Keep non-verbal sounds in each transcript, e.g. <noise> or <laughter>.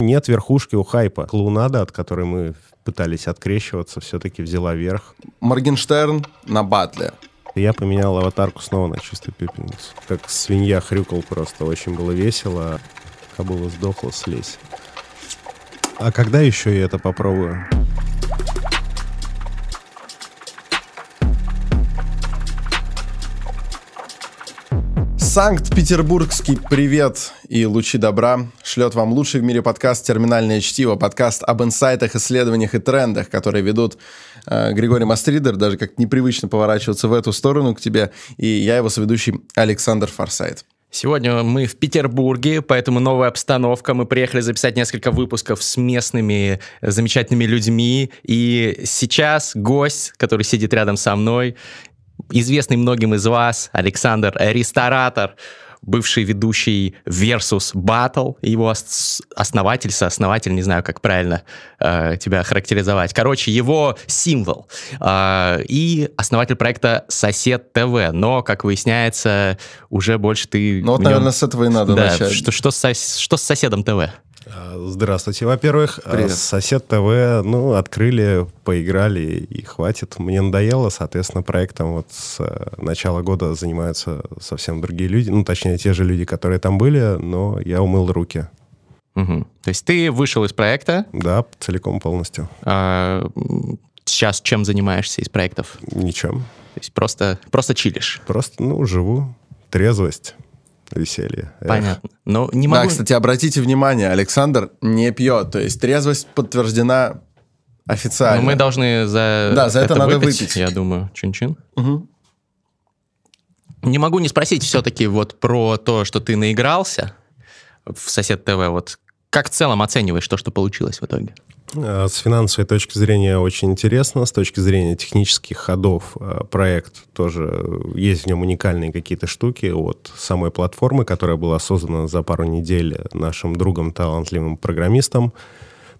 Нет верхушки у хайпа. Клоунада, от которой мы пытались открещиваться, все-таки взяла верх. Моргенштерн на батле. Я поменял аватарку снова на чистую пепельницу. Как свинья хрюкал просто. Очень было весело. Кобыла сдохла, слезь. А когда еще я это попробую? Санкт-Петербургский привет и лучи добра шлет вам лучший в мире подкаст «Терминальное чтиво», подкаст об инсайтах, исследованиях и трендах, которые ведут э, Григорий Мастридер, даже как непривычно поворачиваться в эту сторону к тебе, и я его соведущий Александр Форсайт. Сегодня мы в Петербурге, поэтому новая обстановка. Мы приехали записать несколько выпусков с местными замечательными людьми. И сейчас гость, который сидит рядом со мной, известный многим из вас, Александр Ресторатор, бывший ведущий Versus Battle, его основатель, сооснователь, не знаю, как правильно э, тебя характеризовать. Короче, его символ. Э, и основатель проекта Сосед ТВ. Но, как выясняется, уже больше ты... Ну вот, нем... наверное, с этого и надо да, начать. Что, что, с, что с соседом ТВ? А, здравствуйте. Во-первых, а, Привет. сосед ТВ, ну, открыли, поиграли и хватит. Мне надоело, соответственно, проектом вот с э, начала года занимаются совсем другие люди. Ну, точнее, те же люди, которые там были, но я умыл руки. Угу. То есть ты вышел из проекта? Да, целиком полностью. А, сейчас чем занимаешься из проектов? Ничем. То есть просто, просто чилишь? Просто, ну, живу. Трезвость веселье. Понятно. Но не могу... Да, кстати, обратите внимание, Александр не пьет, то есть трезвость подтверждена официально. Но мы должны за, да, за это, это надо выпить, выпить. Я думаю, чин-чин. Угу. Не могу не спросить все-таки вот про то, что ты наигрался в Сосед ТВ. Вот как в целом оцениваешь то, что получилось в итоге? С финансовой точки зрения очень интересно, с точки зрения технических ходов э, проект тоже есть в нем уникальные какие-то штуки от самой платформы, которая была создана за пару недель нашим другом, талантливым программистом.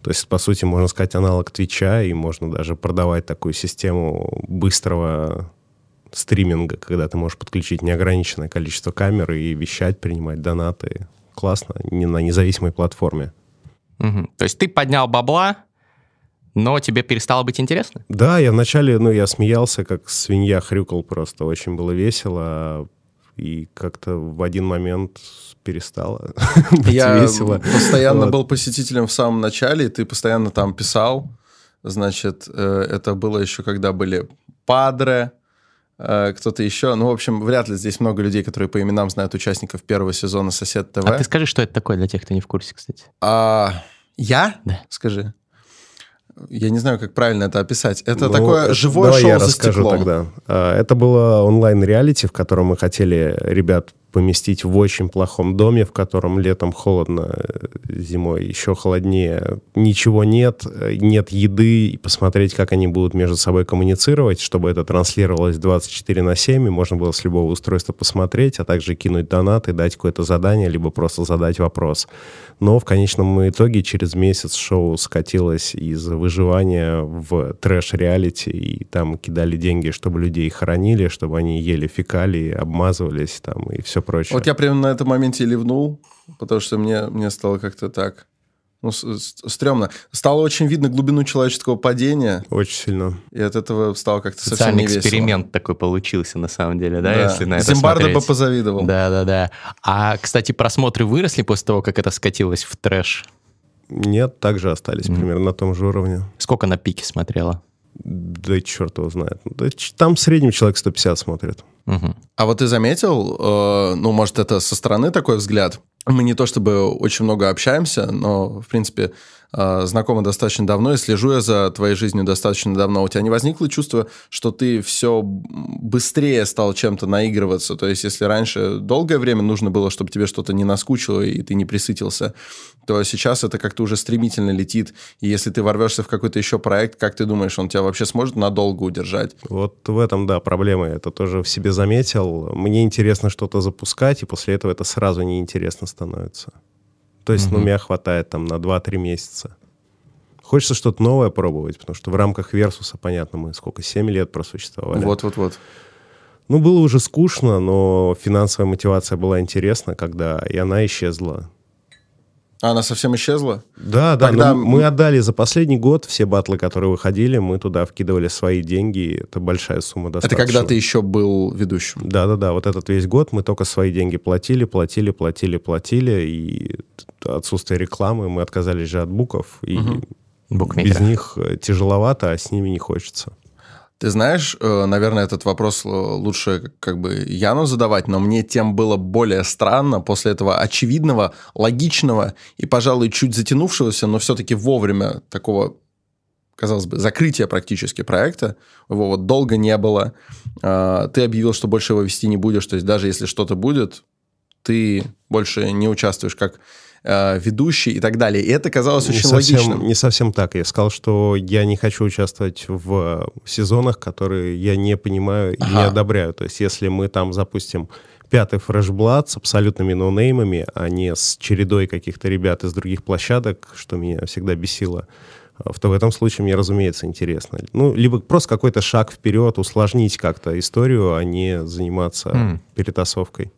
То есть, по сути, можно сказать, аналог Твича, и можно даже продавать такую систему быстрого стриминга, когда ты можешь подключить неограниченное количество камер и вещать, принимать донаты. Классно, не на независимой платформе. Угу. То есть ты поднял бабла, но тебе перестало быть интересно? Да, я вначале, ну, я смеялся, как свинья хрюкал просто, очень было весело, и как-то в один момент перестало <laughs> быть я весело. постоянно вот. был посетителем в самом начале, и ты постоянно там писал, значит, э, это было еще когда были Падре, э, кто-то еще. Ну, в общем, вряд ли здесь много людей, которые по именам знают участников первого сезона «Сосед ТВ». А ты скажи, что это такое для тех, кто не в курсе, кстати. А, я? Да. Скажи. Я не знаю, как правильно это описать. Это ну, такое живое давай шоу я за расскажу стеклом. тогда. Это было онлайн-реалити, в котором мы хотели ребят поместить в очень плохом доме, в котором летом холодно, зимой еще холоднее, ничего нет, нет еды, и посмотреть, как они будут между собой коммуницировать, чтобы это транслировалось 24 на 7, и можно было с любого устройства посмотреть, а также кинуть донаты, дать какое-то задание, либо просто задать вопрос. Но в конечном итоге через месяц шоу скатилось из выживания в трэш-реалити, и там кидали деньги, чтобы людей хоронили, чтобы они ели фекалии, обмазывались там и все прочее. Вот я прямо на этом моменте ливнул, потому что мне, мне стало как-то так... Ну, стрёмно. Стало очень видно глубину человеческого падения. Очень сильно. И от этого стало как-то совсем Социальный не весело. эксперимент такой получился, на самом деле, да, Да. если на это Зимбардо смотреть. бы позавидовал. Да-да-да. А, кстати, просмотры выросли после того, как это скатилось в трэш? Нет, также остались Мгм. примерно на том же уровне. Сколько на пике смотрела? Да черт его знает. Да ч- там в среднем человек 150 смотрит. Мгм. А вот ты заметил, э, ну, может, это со стороны такой взгляд? Мы не то чтобы очень много общаемся, но, в принципе, знакомы достаточно давно, и слежу я за твоей жизнью достаточно давно. У тебя не возникло чувство, что ты все быстрее стал чем-то наигрываться? То есть, если раньше долгое время нужно было, чтобы тебе что-то не наскучило, и ты не присытился, то сейчас это как-то уже стремительно летит. И если ты ворвешься в какой-то еще проект, как ты думаешь, он тебя вообще сможет надолго удержать? Вот в этом, да, проблема. Это тоже в себе заметил. Мне интересно что-то запускать, и после этого это сразу неинтересно становится. То есть, ну, Мгм. меня хватает там на 2-3 месяца. Хочется что-то новое пробовать, потому что в рамках Версуса, понятно, мы сколько, 7 лет просуществовали. Вот-вот-вот. Ну, было уже скучно, но финансовая мотивация была интересна, когда и она исчезла. А она совсем исчезла? Да, да. Тогда... Мы отдали за последний год все батлы, которые выходили, мы туда вкидывали свои деньги. Это большая сумма достаточно. Это когда ты еще был ведущим? Да, да, да. Вот этот весь год мы только свои деньги платили, платили, платили, платили. И отсутствие рекламы, мы отказались же от буков. И угу. без них тяжеловато, а с ними не хочется. Ты знаешь, э, наверное, этот вопрос лучше как бы Яну задавать, но мне тем было более странно после этого очевидного, логичного и, пожалуй, чуть затянувшегося, но все-таки вовремя такого казалось бы, закрытия практически проекта. Его вот долго не было. А, ты объявил, что больше его вести не будешь. То есть даже если что-то будет, ты больше не участвуешь как э, ведущий и так далее. И это казалось не очень совсем, логичным. Не совсем так. Я сказал, что я не хочу участвовать в сезонах, которые я не понимаю ага. и не одобряю. То есть если мы там запустим пятый фрешблад с абсолютными ноунеймами, а не с чередой каких-то ребят из других площадок, что меня всегда бесило, то в этом случае мне, разумеется, интересно. Ну, либо просто какой-то шаг вперед, усложнить как-то историю, а не заниматься mm. перетасовкой.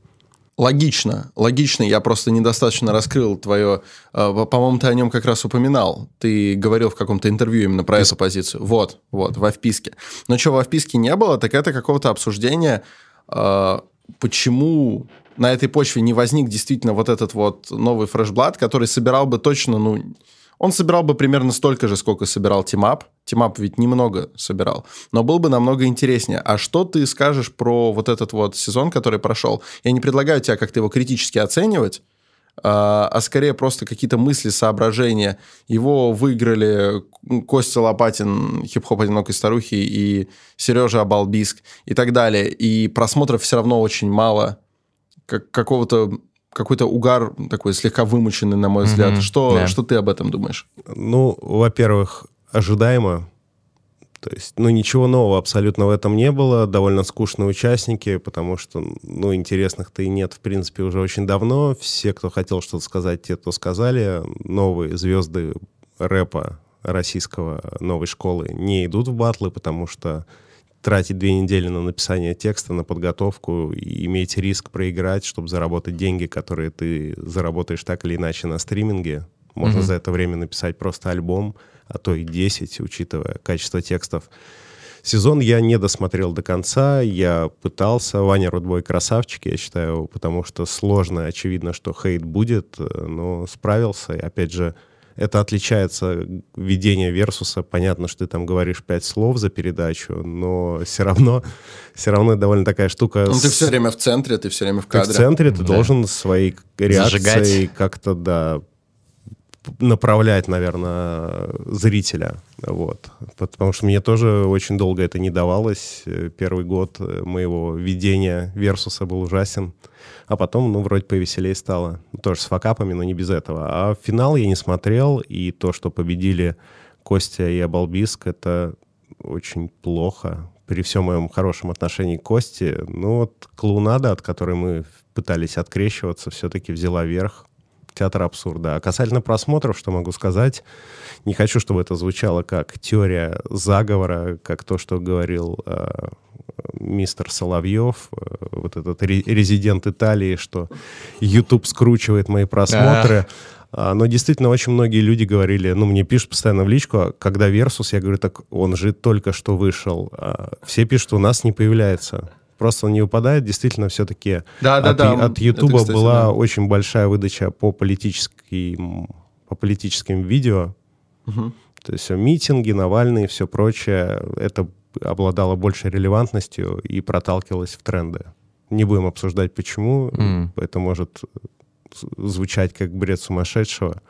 Логично, логично. Я просто недостаточно раскрыл твое... Э, по-моему, ты о нем как раз упоминал. Ты говорил в каком-то интервью именно про эту позицию. Вот, вот, во вписке. Но что во вписке не было, так это какого-то обсуждения, э, почему на этой почве не возник действительно вот этот вот новый Fresh Blood, который собирал бы точно, ну, он собирал бы примерно столько же, сколько собирал Team Up. Team Up ведь немного собирал, но был бы намного интереснее. А что ты скажешь про вот этот вот сезон, который прошел? Я не предлагаю тебя как-то его критически оценивать, а, а скорее просто какие-то мысли, соображения. Его выиграли Костя Лопатин, хип-хоп одинокой старухи, и Сережа Абалбиск и так далее. И просмотров все равно очень мало. Как, какого-то какой-то угар такой слегка вымученный, на мой взгляд. Mm-hmm. Что, yeah. что ты об этом думаешь? Ну, во-первых, ожидаемо. То есть, ну, ничего нового абсолютно в этом не было. Довольно скучные участники, потому что, ну, интересных-то и нет, в принципе, уже очень давно. Все, кто хотел что-то сказать, те, кто сказали. Новые звезды рэпа российского новой школы не идут в батлы, потому что тратить две недели на написание текста, на подготовку и иметь риск проиграть, чтобы заработать деньги, которые ты заработаешь так или иначе на стриминге. Можно mm-hmm. за это время написать просто альбом, а то и 10, учитывая качество текстов. Сезон я не досмотрел до конца, я пытался. Ваня Рудбой красавчик, я считаю, потому что сложно, очевидно, что хейт будет, э, но справился. И опять же, это отличается ведение Версуса. Понятно, что ты там говоришь пять слов за передачу, но все равно, все равно довольно такая штука. Ну, с... ты все время в центре, ты все время в кадре. Ты в центре, ты да. должен своей реакцией как-то, да, направлять, наверное, зрителя. Вот. Потому что мне тоже очень долго это не давалось. Первый год моего ведения Версуса был ужасен. А потом, ну, вроде повеселее стало. Тоже с факапами, но не без этого. А финал я не смотрел, и то, что победили Костя и Абалбиск, это очень плохо. При всем моем хорошем отношении к Косте, ну вот клоунада, от которой мы пытались открещиваться, все-таки взяла верх театр абсурда. А касательно просмотров, что могу сказать, не хочу, чтобы это звучало как теория заговора, как то, что говорил э, мистер Соловьев, э, вот этот резидент Италии, что YouTube скручивает мои просмотры. А, но действительно очень многие люди говорили, ну, мне пишут постоянно в личку, а когда Versus, я говорю, так он же только что вышел. А все пишут, у нас не появляется просто он не выпадает. Действительно, все-таки да, да, от, да. от Ютуба была да. очень большая выдача по, политическим, по политическим видео. Угу. То есть митинги, Навальный и все прочее. Это обладало большей релевантностью и проталкивалось в тренды. Не будем обсуждать, почему. Mm. Это может звучать как бред сумасшедшего.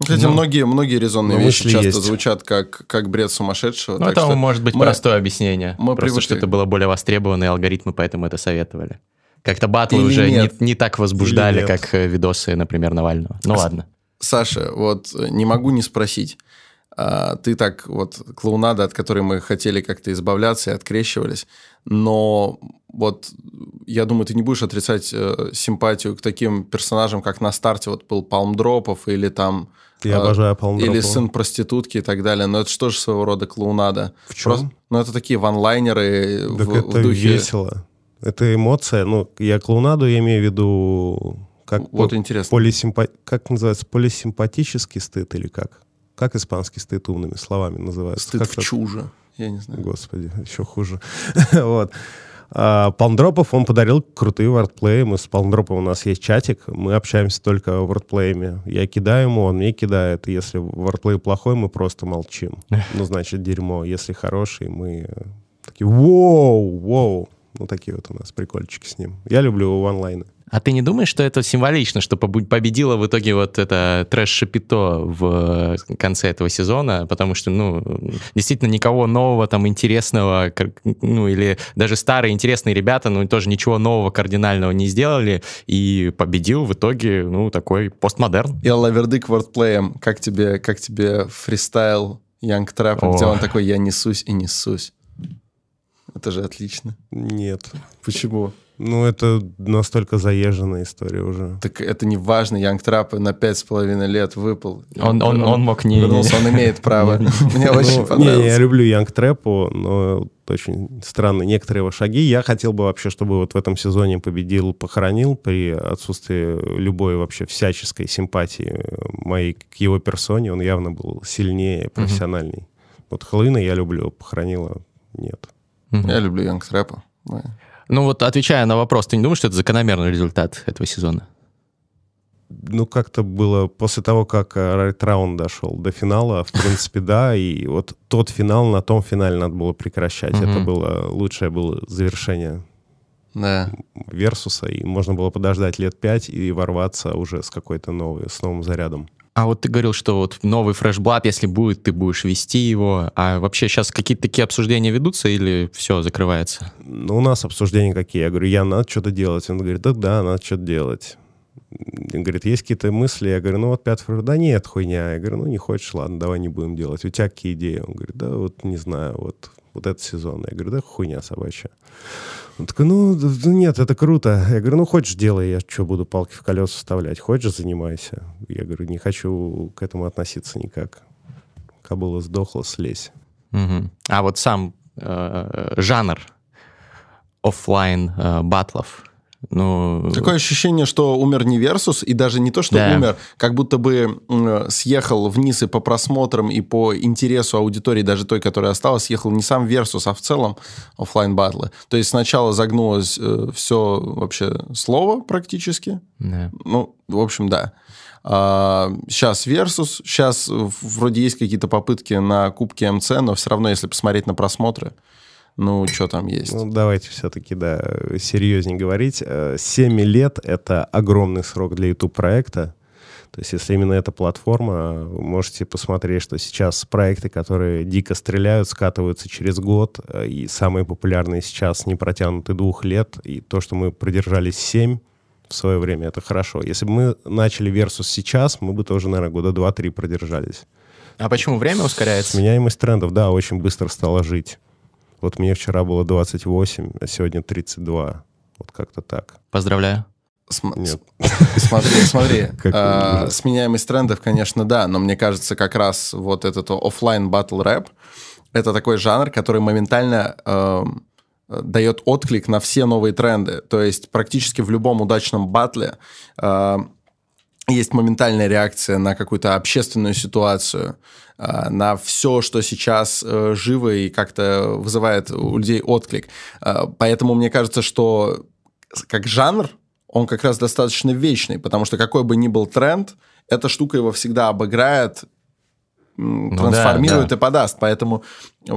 Кстати, ну, многие, многие резонные вещи часто есть. звучат как, как бред сумасшедшего. Ну, это может быть мы, простое объяснение. Мы Просто привыкли. что это было более востребованные алгоритмы, поэтому это советовали. Как-то батлы Или уже не, не так возбуждали, как э, видосы, например, Навального. Ну ладно. Саша, вот э, не могу не спросить. А, ты так вот клоунада, от которой мы хотели как-то избавляться и открещивались, но вот я думаю, ты не будешь отрицать э, симпатию к таким персонажам, как на старте вот был Палмдропов или там я а, обожаю Палмдропова. Или сын проститутки и так далее. Но это что же своего рода клоунада? В чем? Просто, ну, это такие ванлайнеры так в, это в духе... весело. Это эмоция. Ну, я клоунаду я имею в виду Как Вот по- интересно. полисимпа- Как называется? Полисимпатический стыд или как? Как испанский стыд умными словами называется? Стыд Как в это? чуже. Я не знаю. Господи, еще хуже. <laughs> вот. А, Палмдропов он подарил крутые вordплеи. Мы с Палмдропом у нас есть чатик. Мы общаемся только вордплеями. Я кидаю ему, он мне кидает. Если вordплей плохой, мы просто молчим. <laughs> Ну, значит, дерьмо. Если хороший, мы такие «Воу! Воу!» Ну, такие вот у нас прикольчики с ним. Я люблю онлайны. А ты не думаешь, что это символично, что победила в итоге вот это трэш-шапито в э, конце этого сезона? Потому что, ну, действительно никого нового, там, интересного, ну, или даже старые интересные ребята, ну, тоже ничего нового кардинального не сделали, и победил в итоге, ну, такой постмодерн. И Лавердык вордплеем. Как тебе, как тебе фристайл Янг Трэпа, где он такой «я несусь и несусь». Это же отлично. Нет. Почему? Ну, это настолько заезженная история уже. Так это не важно, Янг Трап на пять с половиной лет выпал. Он, он, он мог не... Вернулся, он имеет <laughs> право. Мне очень Ну, не, понравилось. я люблю Янг Трэпу, но очень странные некоторые его шаги. Я хотел бы вообще, чтобы вот в этом сезоне победил Похоронил при отсутствии любой вообще всяческой симпатии моей к его персоне. Он явно был сильнее, профессиональней. Вот Хэллоуина я люблю, Похоронила нет. Я люблю Янг Трэпа. Ну вот, отвечая на вопрос, ты не думаешь, что это закономерный результат этого сезона? Ну, как-то было после того, как Райт Раунд дошел до финала, в принципе, <laughs> да, и вот тот финал, на том финале надо было прекращать. Мгм. Это было лучшее было завершение Да. Версуса, и можно было подождать лет пять и ворваться уже с какой-то новой, с новым зарядом. А вот ты говорил, что вот новый фрешблат, если будет, ты будешь вести его. А вообще сейчас какие-то такие обсуждения ведутся или все закрывается? Ну, у нас обсуждения какие? Я говорю, я надо что-то делать. Он говорит, да, да, надо что-то делать. Он говорит, есть какие-то мысли? Я говорю, ну вот 5 февраля. Да нет, хуйня. Я говорю, ну не хочешь, ладно, давай не будем делать. У тебя какие идеи? Он говорит, да вот не знаю, вот, вот этот сезон. Я говорю, да хуйня собачья. Он такой, ну нет, это круто. Я говорю, ну хочешь делай, я что, буду палки в колеса вставлять? Хочешь, занимайся. Я говорю, не хочу к этому относиться никак. Кобыла сдохла, слезь. Мгм. А вот сам э, жанр оффлайн э, батлов. Ну, Такое ощущение, что умер не Версус, и даже не то, что Да. умер, как будто бы съехал вниз и по просмотрам, и по интересу аудитории, даже той, которая осталась, съехал не сам Версус, а в целом оффлайн батлы. То есть сначала загнулось все вообще слово практически, да. ну, в общем, да. А, сейчас Versus, сейчас вроде есть какие-то попытки на Кубке МЦ, но все равно, если посмотреть на просмотры, ну, что там есть? Ну, давайте все-таки, да, серьезнее говорить. Э, 7 лет — это огромный срок для YouTube-проекта. То есть, если именно эта платформа, вы можете посмотреть, что сейчас проекты, которые дико стреляют, скатываются через год, э, и самые популярные сейчас не протянуты двух лет, и то, что мы продержались 7 в свое время, это хорошо. Если бы мы начали Versus сейчас, мы бы тоже, наверное, года 2-3 продержались. А почему время ускоряется? Сменяемость трендов, да, очень быстро стала жить. Вот мне вчера было 28, а сегодня 32. Вот как-то так. Поздравляю. См- Нет. Смотри, смотри. <laughs> А. Сменяемость трендов, конечно, да, но мне кажется, как раз вот этот оффлайн батл рэп это такой жанр, который моментально э, дает отклик на все новые тренды. То есть практически в любом удачном батле э, есть моментальная реакция на какую-то общественную ситуацию, э, на все, что сейчас э, живо и как-то вызывает у людей отклик. Э, Поэтому мне кажется, что как жанр он как раз достаточно вечный, потому что какой бы ни был тренд, эта штука его всегда обыграет, м, Ну трансформирует да, да. и подаст. Поэтому,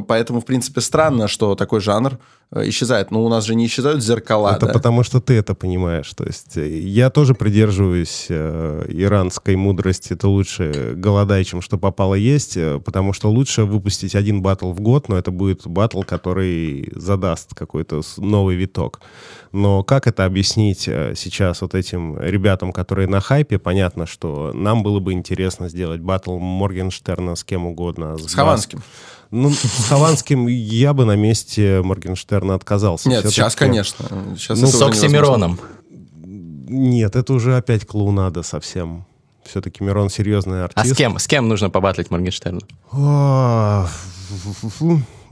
поэтому, в принципе, странно, что такой жанр э, исчезает. Но у нас же не исчезают зеркала. это да? потому, что ты это понимаешь. То есть э, я тоже придерживаюсь э, иранской мудрости. Это лучше голодай, чем что попало есть, э, потому что лучше выпустить один батл в год, но это будет батл, который задаст какой-то с- новый виток. Но как это объяснить сейчас вот этим ребятам, которые на хайпе? Понятно, что нам было бы интересно сделать батл Моргенштерна с кем угодно. С Хованским. Ну, с Хованским я бы на месте Моргенштерна отказался. Нет, сейчас, конечно. Сейчас Ну, С. Оксимироном. Нет, это уже опять клоунада совсем. Все-таки Мирон серьезный А артист. с кем? С кем нужно побатлить Моргенштерна?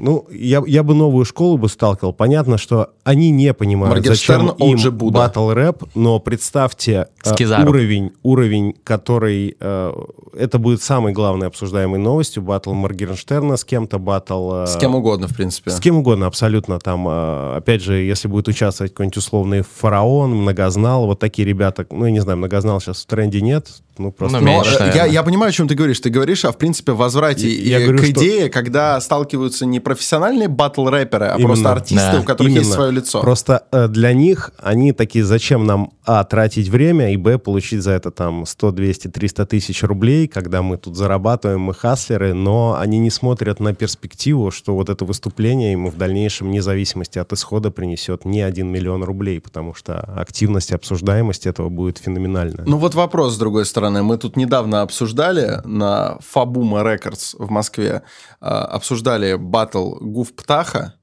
Ну, я, я бы новую школу бы сталкивал. Понятно, что они не понимают, зачем им батл рэп, но представьте э, уровень, уровень, который... Э, это будет самой главной обсуждаемой новостью. Батл Моргенштерна с кем-то, батл... Э, с кем угодно, в принципе. С кем угодно, абсолютно. Там, э, опять же, если будет участвовать какой-нибудь условный фараон, многознал, вот такие ребята, ну, я не знаю, многознал сейчас в тренде нет, ну, просто... Ну, меньше, Но, я, я понимаю, о чем ты говоришь. Ты говоришь, а в принципе, возврате я, я говорю, к идее, что... когда сталкиваются не профессиональные батл-рэперы, а Именно. просто артисты, да. у которых Именно. есть свое лицо. Просто э, для них они такие, зачем нам, а, тратить время, и, б, получить за это там 100, 200, 300 тысяч рублей, когда мы тут зарабатываем, мы хаслеры, но они не смотрят на перспективу, что вот это выступление ему в дальнейшем, вне зависимости от исхода, принесет не 1 миллион рублей, потому что активность, обсуждаемость этого будет феноменальная. Ну вот вопрос, с другой стороны. Мы тут недавно обсуждали на Фабума Рекордс в Москве, а, обсуждали батл Гуф Птаха,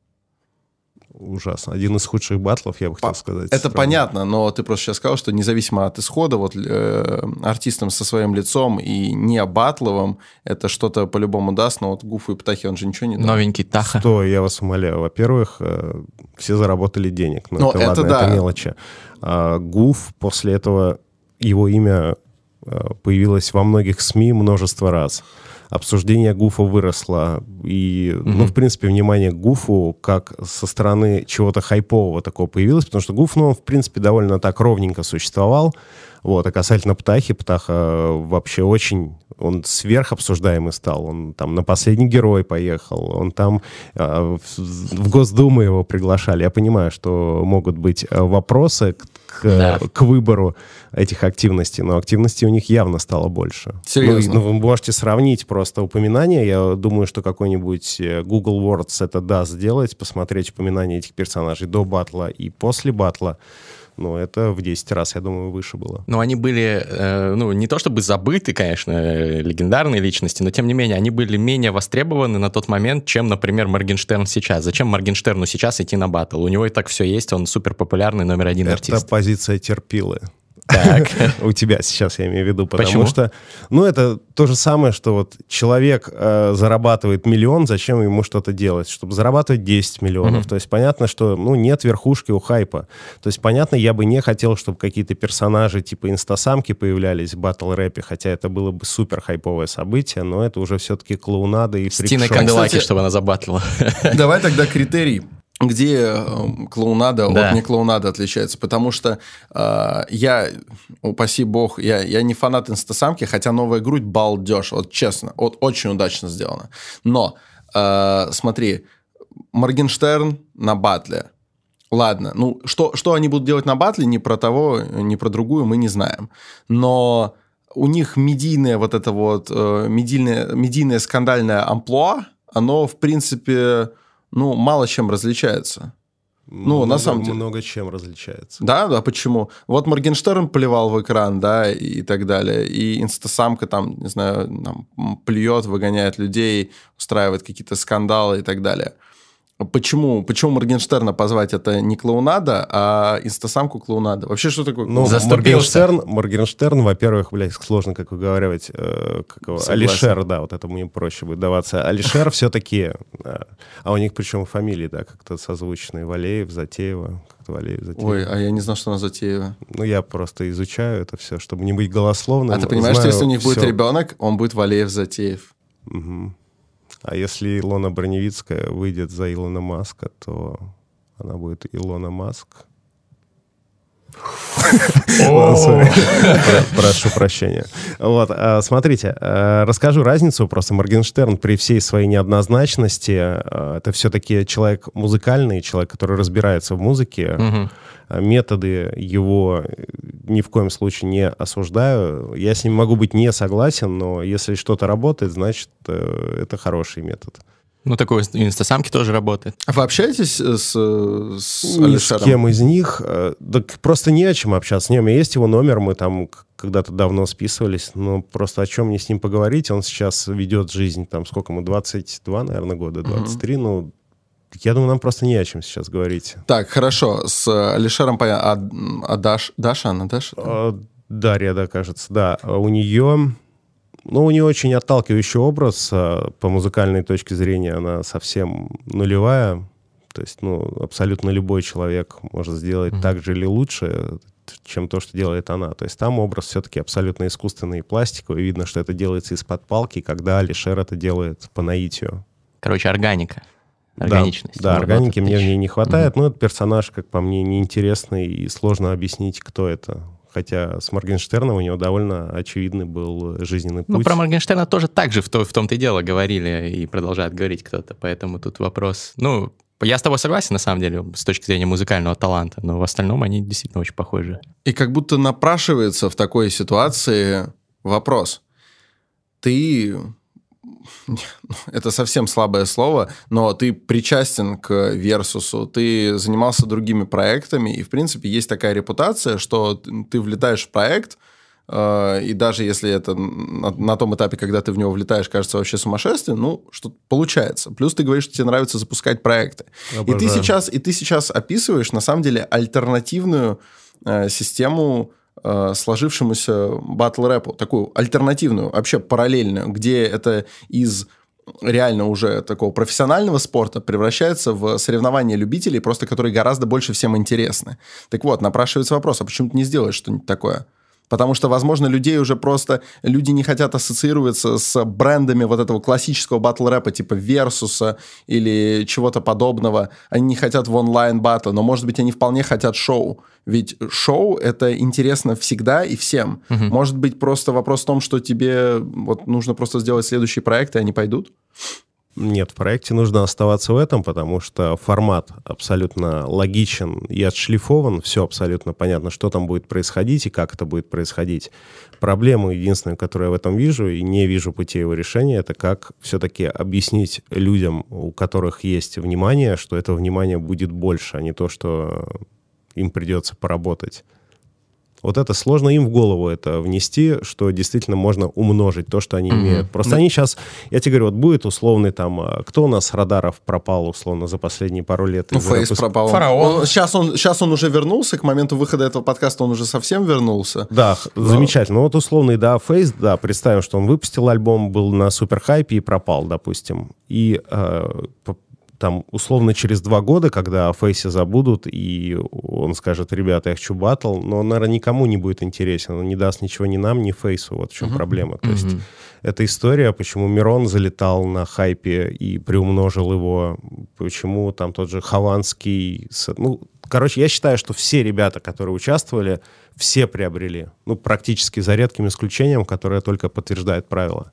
ужасно. Один из худших батлов, я бы хотел сказать. Это понятно, но ты просто сейчас сказал, что независимо от исхода, вот э, артистам со своим лицом и не батловым, это что-то по-любому даст, но вот Гуфу и Птахи он же ничего не дал. Новенький Таха. Что, я вас умоляю. Во-первых, э, все заработали денег, но, но это, это ладно, да. это мелочи. А, Гуф после этого, его имя э, появилось во многих СМИ множество раз обсуждение Гуфа выросло. И, mm-hmm. ну, в принципе, внимание к Гуфу как со стороны чего-то хайпового такого появилось, потому что Гуф, ну, он, в принципе, довольно так ровненько существовал. Вот, а касательно Птахи, Птаха вообще очень, он сверхобсуждаемый стал. Он там на «Последний герой» поехал, он там э, в, в Госдуму его приглашали. Я понимаю, что могут быть э, вопросы к, да. к выбору этих активностей, но активности у них явно стало больше. Серьезно? Ну, ну, вы можете сравнить просто упоминания. Я думаю, что какой-нибудь э, Google Words это даст сделать, посмотреть упоминания этих персонажей до батла и после батла но это в 10 раз, я думаю, выше было. Но они были, э, ну, не то чтобы забыты, конечно, легендарные личности, но тем не менее, они были менее востребованы на тот момент, чем, например, Моргенштерн сейчас. Зачем Моргенштерну сейчас идти на батл? У него и так все есть, он супер популярный номер один это артист. Это позиция терпилы. Так. <laughs> У тебя сейчас, я имею в виду. Потому Почему? что, ну, это то же самое, что вот человек э, зарабатывает миллион, зачем ему что-то делать? Чтобы зарабатывать 10 миллионов. Mm-hmm. То есть понятно, что, ну, нет верхушки у хайпа. То есть понятно, я бы не хотел, чтобы какие-то персонажи типа инстасамки появлялись в батл-рэпе, хотя это было бы супер хайповое событие, но это уже все-таки клоунада и Стина Канделаки, чтобы она забатлила. Давай тогда критерий где э, клоунада да. от не клоунада отличается, потому что э, я, упаси бог, я, я не фанат инстасамки, хотя новая грудь балдеж, вот честно, вот очень удачно сделано. Но э, смотри, Моргенштерн на батле, ладно, ну что, что они будут делать на батле, ни про того, ни про другую мы не знаем, но у них медийное вот это вот, э, медийное, медийное скандальное амплуа, оно в принципе ну, мало чем различается. Ну, много, на самом деле. Много чем различается. Да, да, почему? Вот Моргенштерн плевал в экран, да, и так далее. И инстасамка там, не знаю, там, плюет, выгоняет людей, устраивает какие-то скандалы и так далее. Почему, почему Моргенштерна позвать это не клоунада, а инстасамку клоунада? Вообще, что такое? Ну, Моргенштерн, Моргенштерн, во-первых, блядь, сложно как выговаривать, э, как его, Алишер, да, вот это мне проще будет даваться. Алишер все-таки, э, а у них причем фамилии, да, как-то созвучные, Валеев, Затеева, как-то Валеев, Затеева. Ой, а я не знал, что она Затеева. Ну, я просто изучаю это все, чтобы не быть голословным. А ты понимаешь, что если у них все. будет ребенок, он будет Валеев, Затеев? Угу. А если Илона Броневицкая выйдет за Илона Маска, то она будет Илона Маск. Прошу прощения. Вот, а, смотрите, а, расскажу разницу. Просто Моргенштерн при всей своей неоднозначности, а, это все-таки человек музыкальный, человек, который разбирается в музыке. Методы его ни в коем случае не осуждаю. Я с ним могу быть не согласен, но если что-то работает, значит, э, это хороший метод. Ну, такой инстасамки тоже работает. А вы общаетесь с, с Ни Алишером? с кем из них. Э, да просто не о чем общаться. Не, у меня есть его номер, мы там когда-то давно списывались, но просто о чем мне с ним поговорить? Он сейчас ведет жизнь, там, сколько ему, 22, наверное, года, 23, угу. ну, я думаю, нам просто не о чем сейчас говорить. Так, хорошо. С Алишером понятно. А, а Даш, Даша, она Даша? А, Дарья, да, кажется, да. А у нее... Ну, у нее очень отталкивающий образ. а, По музыкальной точке зрения она совсем нулевая. То есть, ну, абсолютно любой человек может сделать Мгм. так же или лучше, чем то, что делает она. То есть там образ все-таки абсолютно искусственный и пластиковый. Видно, что это делается из-под палки, когда Алишер это делает по наитию. Короче, органика. Да, Органичность. Да, Вот органики это мне в ней не хватает. Но этот персонаж, как по мне, неинтересный и сложно объяснить, кто это. Хотя с Моргенштерном у него довольно очевидный был жизненный путь. Ну, про Моргенштерна тоже так же в, то, в том-то и дело говорили и продолжают говорить кто-то. Поэтому тут вопрос... Ну, я с тобой согласен, на самом деле, с точки зрения музыкального таланта, но в остальном они действительно очень похожи. И как будто напрашивается в такой ситуации вопрос. Ты... <laughs> Это совсем слабое слово, но ты причастен к Версусу, ты занимался другими проектами, и, в принципе, есть такая репутация, что ты влетаешь в проект, э, и даже если это на, на том этапе, когда ты в него влетаешь, кажется вообще сумасшествием, ну, что получается. Плюс ты говоришь, что тебе нравится запускать проекты. И ты Обожаю. сейчас, и ты сейчас описываешь, на самом деле, альтернативную э, систему сложившемуся батл рэпу, такую альтернативную, вообще параллельную, где это из реально уже такого профессионального спорта превращается в соревнования любителей, просто которые гораздо больше всем интересны. Так вот, напрашивается вопрос, а почему ты не сделаешь что-нибудь такое? Потому что, возможно, людей уже просто... Люди не хотят ассоциироваться с брендами вот этого классического батл рэпа типа Версуса или чего-то подобного. Они не хотят в онлайн батл, но, может быть, они вполне хотят шоу. Ведь шоу — это интересно всегда и всем. Мгм. Может быть, просто вопрос в том, что тебе вот нужно просто сделать следующий проект, и они пойдут? Нет, в проекте нужно оставаться в этом, потому что формат абсолютно логичен и отшлифован, все абсолютно понятно, что там будет происходить и как это будет происходить. Проблема единственная, которую я в этом вижу, и не вижу пути его решения, это как все-таки объяснить людям, у которых есть внимание, что этого внимания будет больше, а не то, что им придется поработать. Вот это сложно им в голову это внести, что действительно можно умножить то, что они Мгм. имеют. Просто Да. они сейчас, я тебе говорю, вот будет условный там, а, кто у нас с радаров пропал условно за последние пару лет? Ну, Фейс рэп- пропал. Фараон. Он- сейчас, он, сейчас он уже вернулся, к моменту выхода этого подкаста он уже совсем вернулся. Да, х- замечательно. Вот условный, да, Фейс, да, представим, что он выпустил альбом, был на суперхайпе и пропал, допустим. И э, там условно через два года, когда о Фейсе забудут, и он скажет, ребята, я хочу батл, но он, наверное, никому не будет интересен. Он не даст ничего ни нам, ни Фейсу. Вот в чем проблема. То есть Мгм. эта история, почему Мирон залетал на хайпе и приумножил его, почему там тот же Хованский... Ну, короче, я считаю, что все ребята, которые участвовали, все приобрели. Ну, практически за редким исключением, которое только подтверждает правила.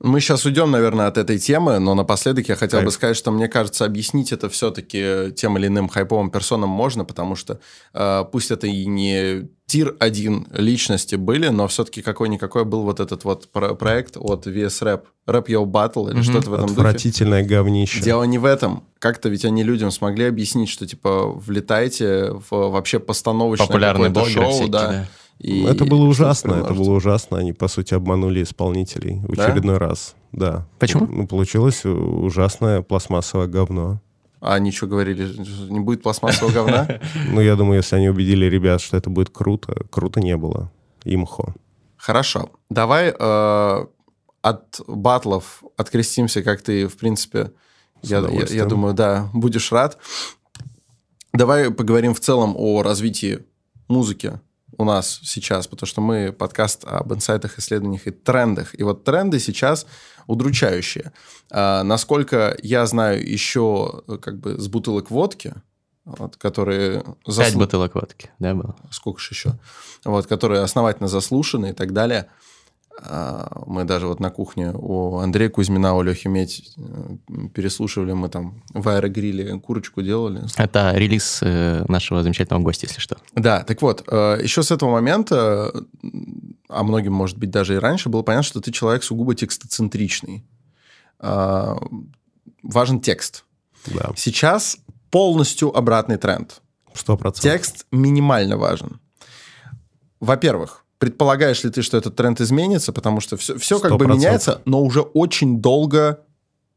Мы сейчас уйдем, наверное, от этой темы, но напоследок я хотел бы Кайф. сказать, что мне кажется, объяснить это все-таки тем или иным хайповым персонам можно, потому что э, пусть это и не тир-1 личности были, но все-таки какой-никакой был вот этот вот про- проект от VS Rap, Rap Yo Battle или Мгм. что-то в этом духе. Отвратительное говнище. Дело не в этом. Как-то ведь они людям смогли объяснить, что типа влетайте в вообще постановочное Популярные блогеры шоу, всякие, да. да. И это было ужасно, это было ужасно. Они, по сути, обманули исполнителей в Да? очередной раз. Да. Почему? Ну, получилось ужасное пластмассовое говно. А они что говорили? Не будет пластмассового говна? <laughs> Ну, я думаю, если они убедили ребят, что это будет круто, круто не было. Имхо. Хорошо. Давай э, от батлов открестимся, как ты, в принципе, я, я- думаю, да, будешь рад. Давай поговорим в целом о развитии музыки у нас сейчас, потому что мы подкаст об инсайтах, исследованиях и трендах. И вот тренды сейчас удручающие. А, насколько я знаю, еще как бы с бутылок водки, вот, которые... Пять засл- бутылок водки, да, было? сколько же еще, вот, которые основательно заслушаны и так далее. А, Мы даже вот на кухне у Андрея Кузьмина, у Лехи Медь э, переслушивали, мы там в аэрогриле курочку делали. Это релиз э, нашего замечательного гостя, если что. Да, так вот, э, еще с этого момента, а многим, может быть, даже и раньше, было понятно, что ты человек сугубо текстоцентричный. А, Важен текст. Да, Сейчас полностью обратный тренд. сто процентов. Текст минимально важен. Во-первых, предполагаешь ли ты, что этот тренд изменится, потому что все, все как бы 100%. меняется, но уже очень долго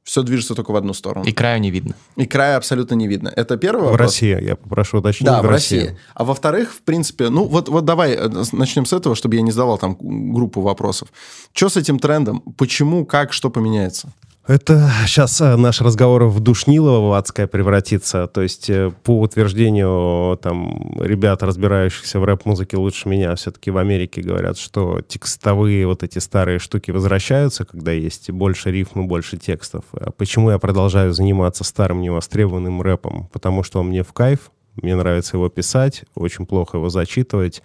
Все движется только в одну сторону. И краю не видно. И края абсолютно не видно. Это первый В вопрос. России, я попрошу уточнить. Да, в России. А во-вторых, в принципе, ну вот, вот давай э, начнем с этого, чтобы я не задавал там группу вопросов. Что с этим трендом? Почему, как, что поменяется? Это сейчас наш разговор в душнилово адское превратится. То есть, э, по утверждению там ребят, разбирающихся в рэп-музыке лучше меня, все-таки в Америке говорят, что текстовые вот эти старые штуки возвращаются, когда есть больше рифм и больше текстов. А почему я продолжаю заниматься старым невостребованным рэпом? Потому что он мне в кайф, мне нравится его писать, очень плохо его зачитывать,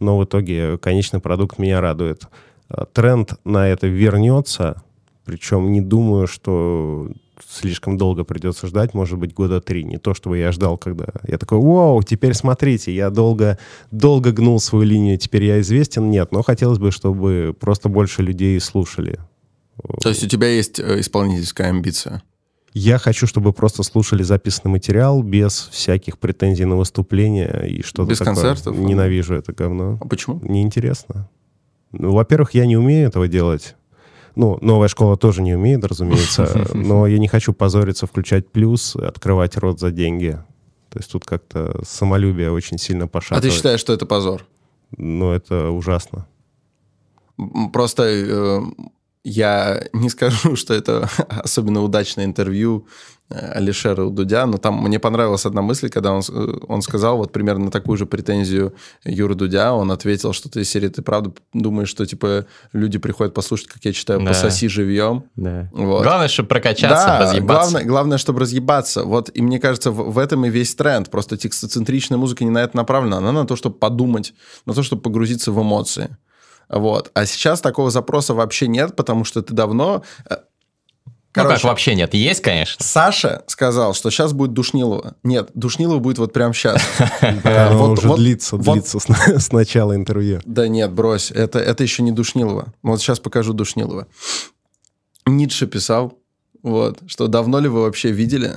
но в итоге конечный продукт меня радует. Тренд на это вернется, причем не думаю, что слишком долго придется ждать, может быть, года три. Не то, чтобы я ждал, когда я такой, вау, теперь смотрите, я долго, долго гнул свою линию, теперь я известен. Нет, но хотелось бы, чтобы просто больше людей слушали. То есть у тебя есть э, исполнительская амбиция? Я хочу, чтобы просто слушали записанный материал без всяких претензий на выступление и что-то Без такое. концертов? Ненавижу это говно. А почему? Неинтересно. Ну, во-первых, я не умею этого делать. Ну, новая школа тоже не умеет, разумеется, <laughs> но я не хочу позориться, включать плюс, открывать рот за деньги. То есть тут как-то самолюбие очень сильно А ты пошатывает. считаешь, что это позор? Ну, это ужасно. Просто э, я не скажу, <laughs> что это <laughs> особенно удачное интервью Алишера у Дудя, но там мне понравилась одна мысль, когда он, э, он сказал вот примерно такую же претензию Юры Дудя, он ответил, что ты из серии, ты правда думаешь, что типа люди приходят послушать, как я читаю, Да. пососи живьем? Да. Вот. Главное, чтобы прокачаться, да, разъебаться. главное, главное, чтобы разъебаться. Вот, и мне кажется, в, в этом и весь тренд. Просто текстоцентричная музыка не на это направлена, она на то, чтобы подумать, на то, чтобы погрузиться в эмоции. Вот. А сейчас такого запроса вообще нет, потому что ты давно... э, Ну как, Короче, вообще нет. Есть, конечно. Саша сказал, что сейчас будет Душнилова. Нет, Душнилова будет вот прямо сейчас. <laughs> Оно вот- уже длится, длится с, <laughs> с начала интервью. Да нет, брось, это, это еще не Душнилова. Вот сейчас покажу Душнилова. Ницше писал, вот, что давно ли вы вообще видели,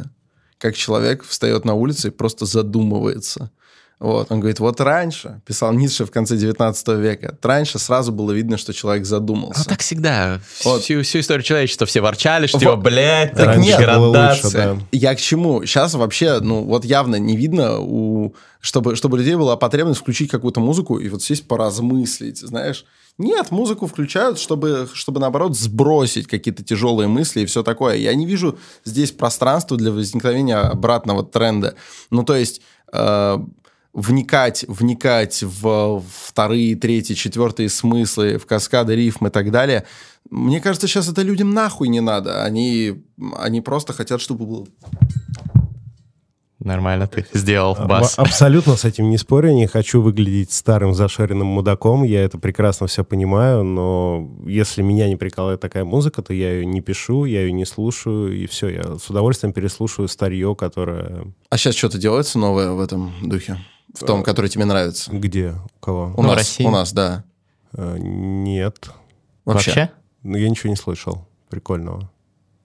как человек встает на улице и просто задумывается. Вот, он говорит, вот раньше, писал Ницше в конце 19 века, раньше сразу было видно, что человек задумался. Ну так всегда. Вот. Всю, всю историю человечества все ворчали, что Вот. типа, блядь, Так так нет, было лучше, да. Я к чему? Сейчас вообще, ну, вот явно не видно, у... чтобы, чтобы людей была потребность включить какую-то музыку и вот сесть поразмыслить, знаешь. Нет, музыку включают, чтобы, чтобы наоборот, сбросить какие-то тяжелые мысли и все такое. Я не вижу здесь пространства для возникновения обратного тренда. Ну, то есть... э, вникать, вникать в вторые, третьи, четвертые смыслы, в каскады рифм и так далее. Мне кажется, сейчас это людям нахуй не надо. Они, они просто хотят, чтобы было... Нормально ты сделал, бас. Абсолютно с этим не спорю. Не хочу выглядеть старым зашоренным мудаком. Я это прекрасно все понимаю, но если меня не прикалывает такая музыка, то я ее не пишу, я ее не слушаю, и все. Я с удовольствием переслушаю старье, которое... А сейчас что-то делается новое в этом духе? В том, который тебе нравится? Где? У кого? У Ну, нас, России. у нас, да. Э, Нет. Вообще. Вообще? Ну, я ничего не слышал прикольного.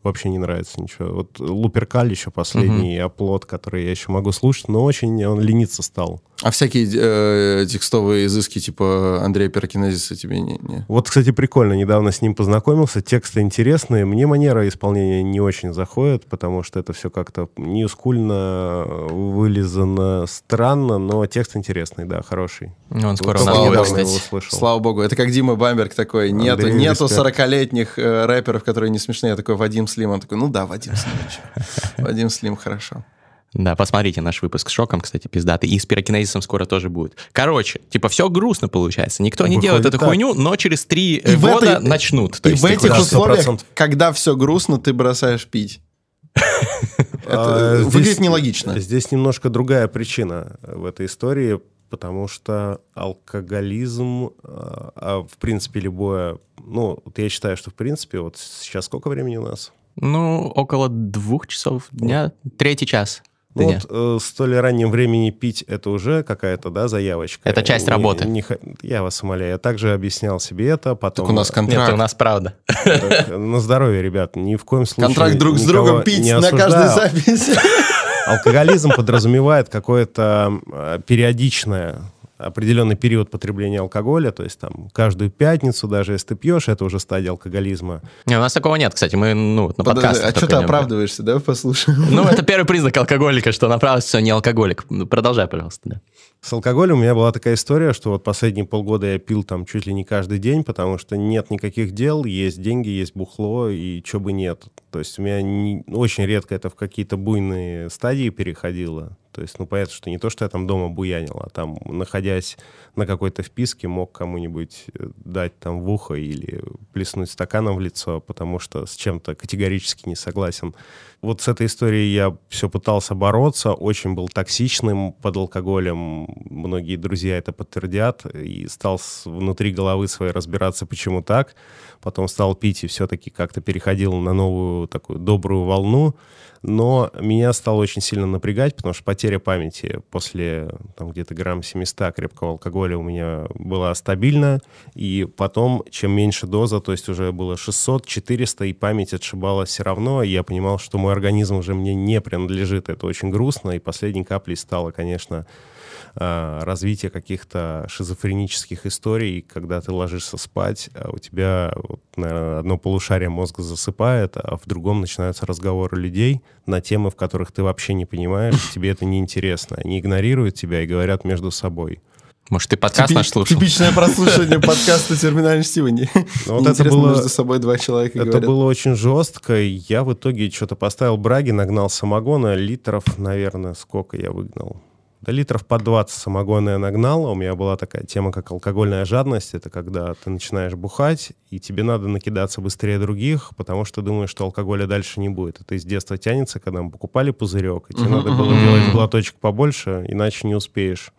Вообще не нравится ничего. Вот Луперкаль еще последний оплот, который я еще могу слушать, но очень он лениться стал. А всякие э, текстовые изыски типа Андрея Пирокинезиса тебе не... не- Вот, кстати, прикольно. Недавно с ним познакомился. Тексты интересные. Мне манера исполнения не очень заходит, потому что это все как-то ньюскульно, вылизано странно, но текст интересный, да, хороший. Ну, Он скоро Вот слава кстати. его слышал. Слава богу. Это как Дима Бамберг такой. Нету, Андрей, нету респект. 40-летних э, рэперов, которые не смешные. Я такой Вадим Слим. Он такой, ну да, Вадим Слим. <laughs> Вадим Слим, хорошо. Да, посмотрите наш выпуск с шоком, кстати, пиздатый. И с пирокинезисом скоро тоже будет. Короче, типа все грустно получается. Никто не делает эту так. хуйню, но через три э, И года этой- начнут. То И есть в этих условиях, 100%. когда все грустно, ты бросаешь пить. <laughs> Это А, выглядит здесь- нелогично. Здесь немножко другая причина в этой истории, потому что алкоголизм, а, а в принципе любое... Ну, вот я считаю, что в принципе, вот сейчас сколько времени у нас? Ну, около двух часов дня, третий час. Ну, дня. вот э, столь раннем времени пить это уже какая-то, да, заявочка. Это часть Не- работы. не я вас умоляю. Я также объяснял себе это, потом... Так у нас Нет, контракт. у нас правда. Так, На здоровье, ребят, ни в коем случае Контракт друг с другом пить на каждой записи. Алкоголизм подразумевает какое-то э, периодичное определенный период потребления алкоголя, то есть там каждую пятницу, даже если ты пьешь, это уже стадия алкоголизма. Не, у нас такого нет, кстати, мы ну, на подкастах. А что ты оправдываешься, да, послушай? Ну, это первый признак алкоголика, что на все не алкоголик. Ну, продолжай, пожалуйста, да. С алкоголем у меня была такая история, что вот последние полгода я пил там чуть ли не каждый день, потому что нет никаких дел, есть деньги, есть бухло, и что бы нет. То есть у меня не, очень редко это в какие-то буйные стадии переходило. То есть, ну, понятно, что не то, что я там дома буянил, а там, находясь на какой-то вписке, мог кому-нибудь э, дать там в ухо или плеснуть стаканом в лицо, потому что с чем-то категорически не согласен. Вот с этой историей я все пытался бороться, очень был токсичным под алкоголем, многие друзья это подтвердят, и стал внутри головы своей разбираться, почему так. Потом стал пить и все-таки как-то переходил на новую такую добрую волну но меня стало очень сильно напрягать, потому что потеря памяти после там, где-то грамм 700 крепкого алкоголя у меня была стабильна, и потом, чем меньше доза, то есть уже было 600, 400, и память отшибала все равно, и я понимал, что мой организм уже мне не принадлежит, это очень грустно, и последней каплей стало, конечно, а, развитие каких-то шизофренических историй, когда ты ложишься спать, а у тебя, наверное, одно полушарие мозга засыпает, а в другом начинаются разговоры людей на темы, в которых ты вообще не понимаешь, тебе это неинтересно. Они игнорируют тебя и говорят между собой. Может, ты подкаст Типи- наш слушал? Типичное <laughs> прослушивание подкаста «Терминальный Стивани». Ну, вот это было, между собой два человека Это говорят. было очень жестко. Я в итоге что-то поставил браги, нагнал самогона, литров, наверное, сколько я выгнал? до литров по 20 самогона я нагнал. У меня была такая тема, как алкогольная жадность. Это когда ты начинаешь бухать, и тебе надо накидаться быстрее других, потому что думаешь, что алкоголя дальше не будет. Это из детства тянется, когда мы покупали пузырек, и тебе надо было делать глоточек побольше, иначе не успеешь.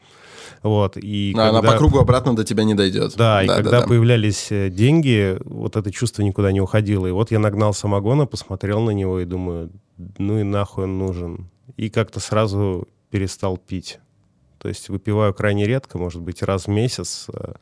Вот, и а, когда... Она по кругу обратно до тебя не дойдет. Да, да и да, когда да. появлялись э, деньги, вот это чувство никуда не уходило. И вот я нагнал самогона, посмотрел на него и думаю, ну и нахуй он нужен. И как-то сразу перестал пить. То есть выпиваю крайне редко, может быть, раз в месяц. Э,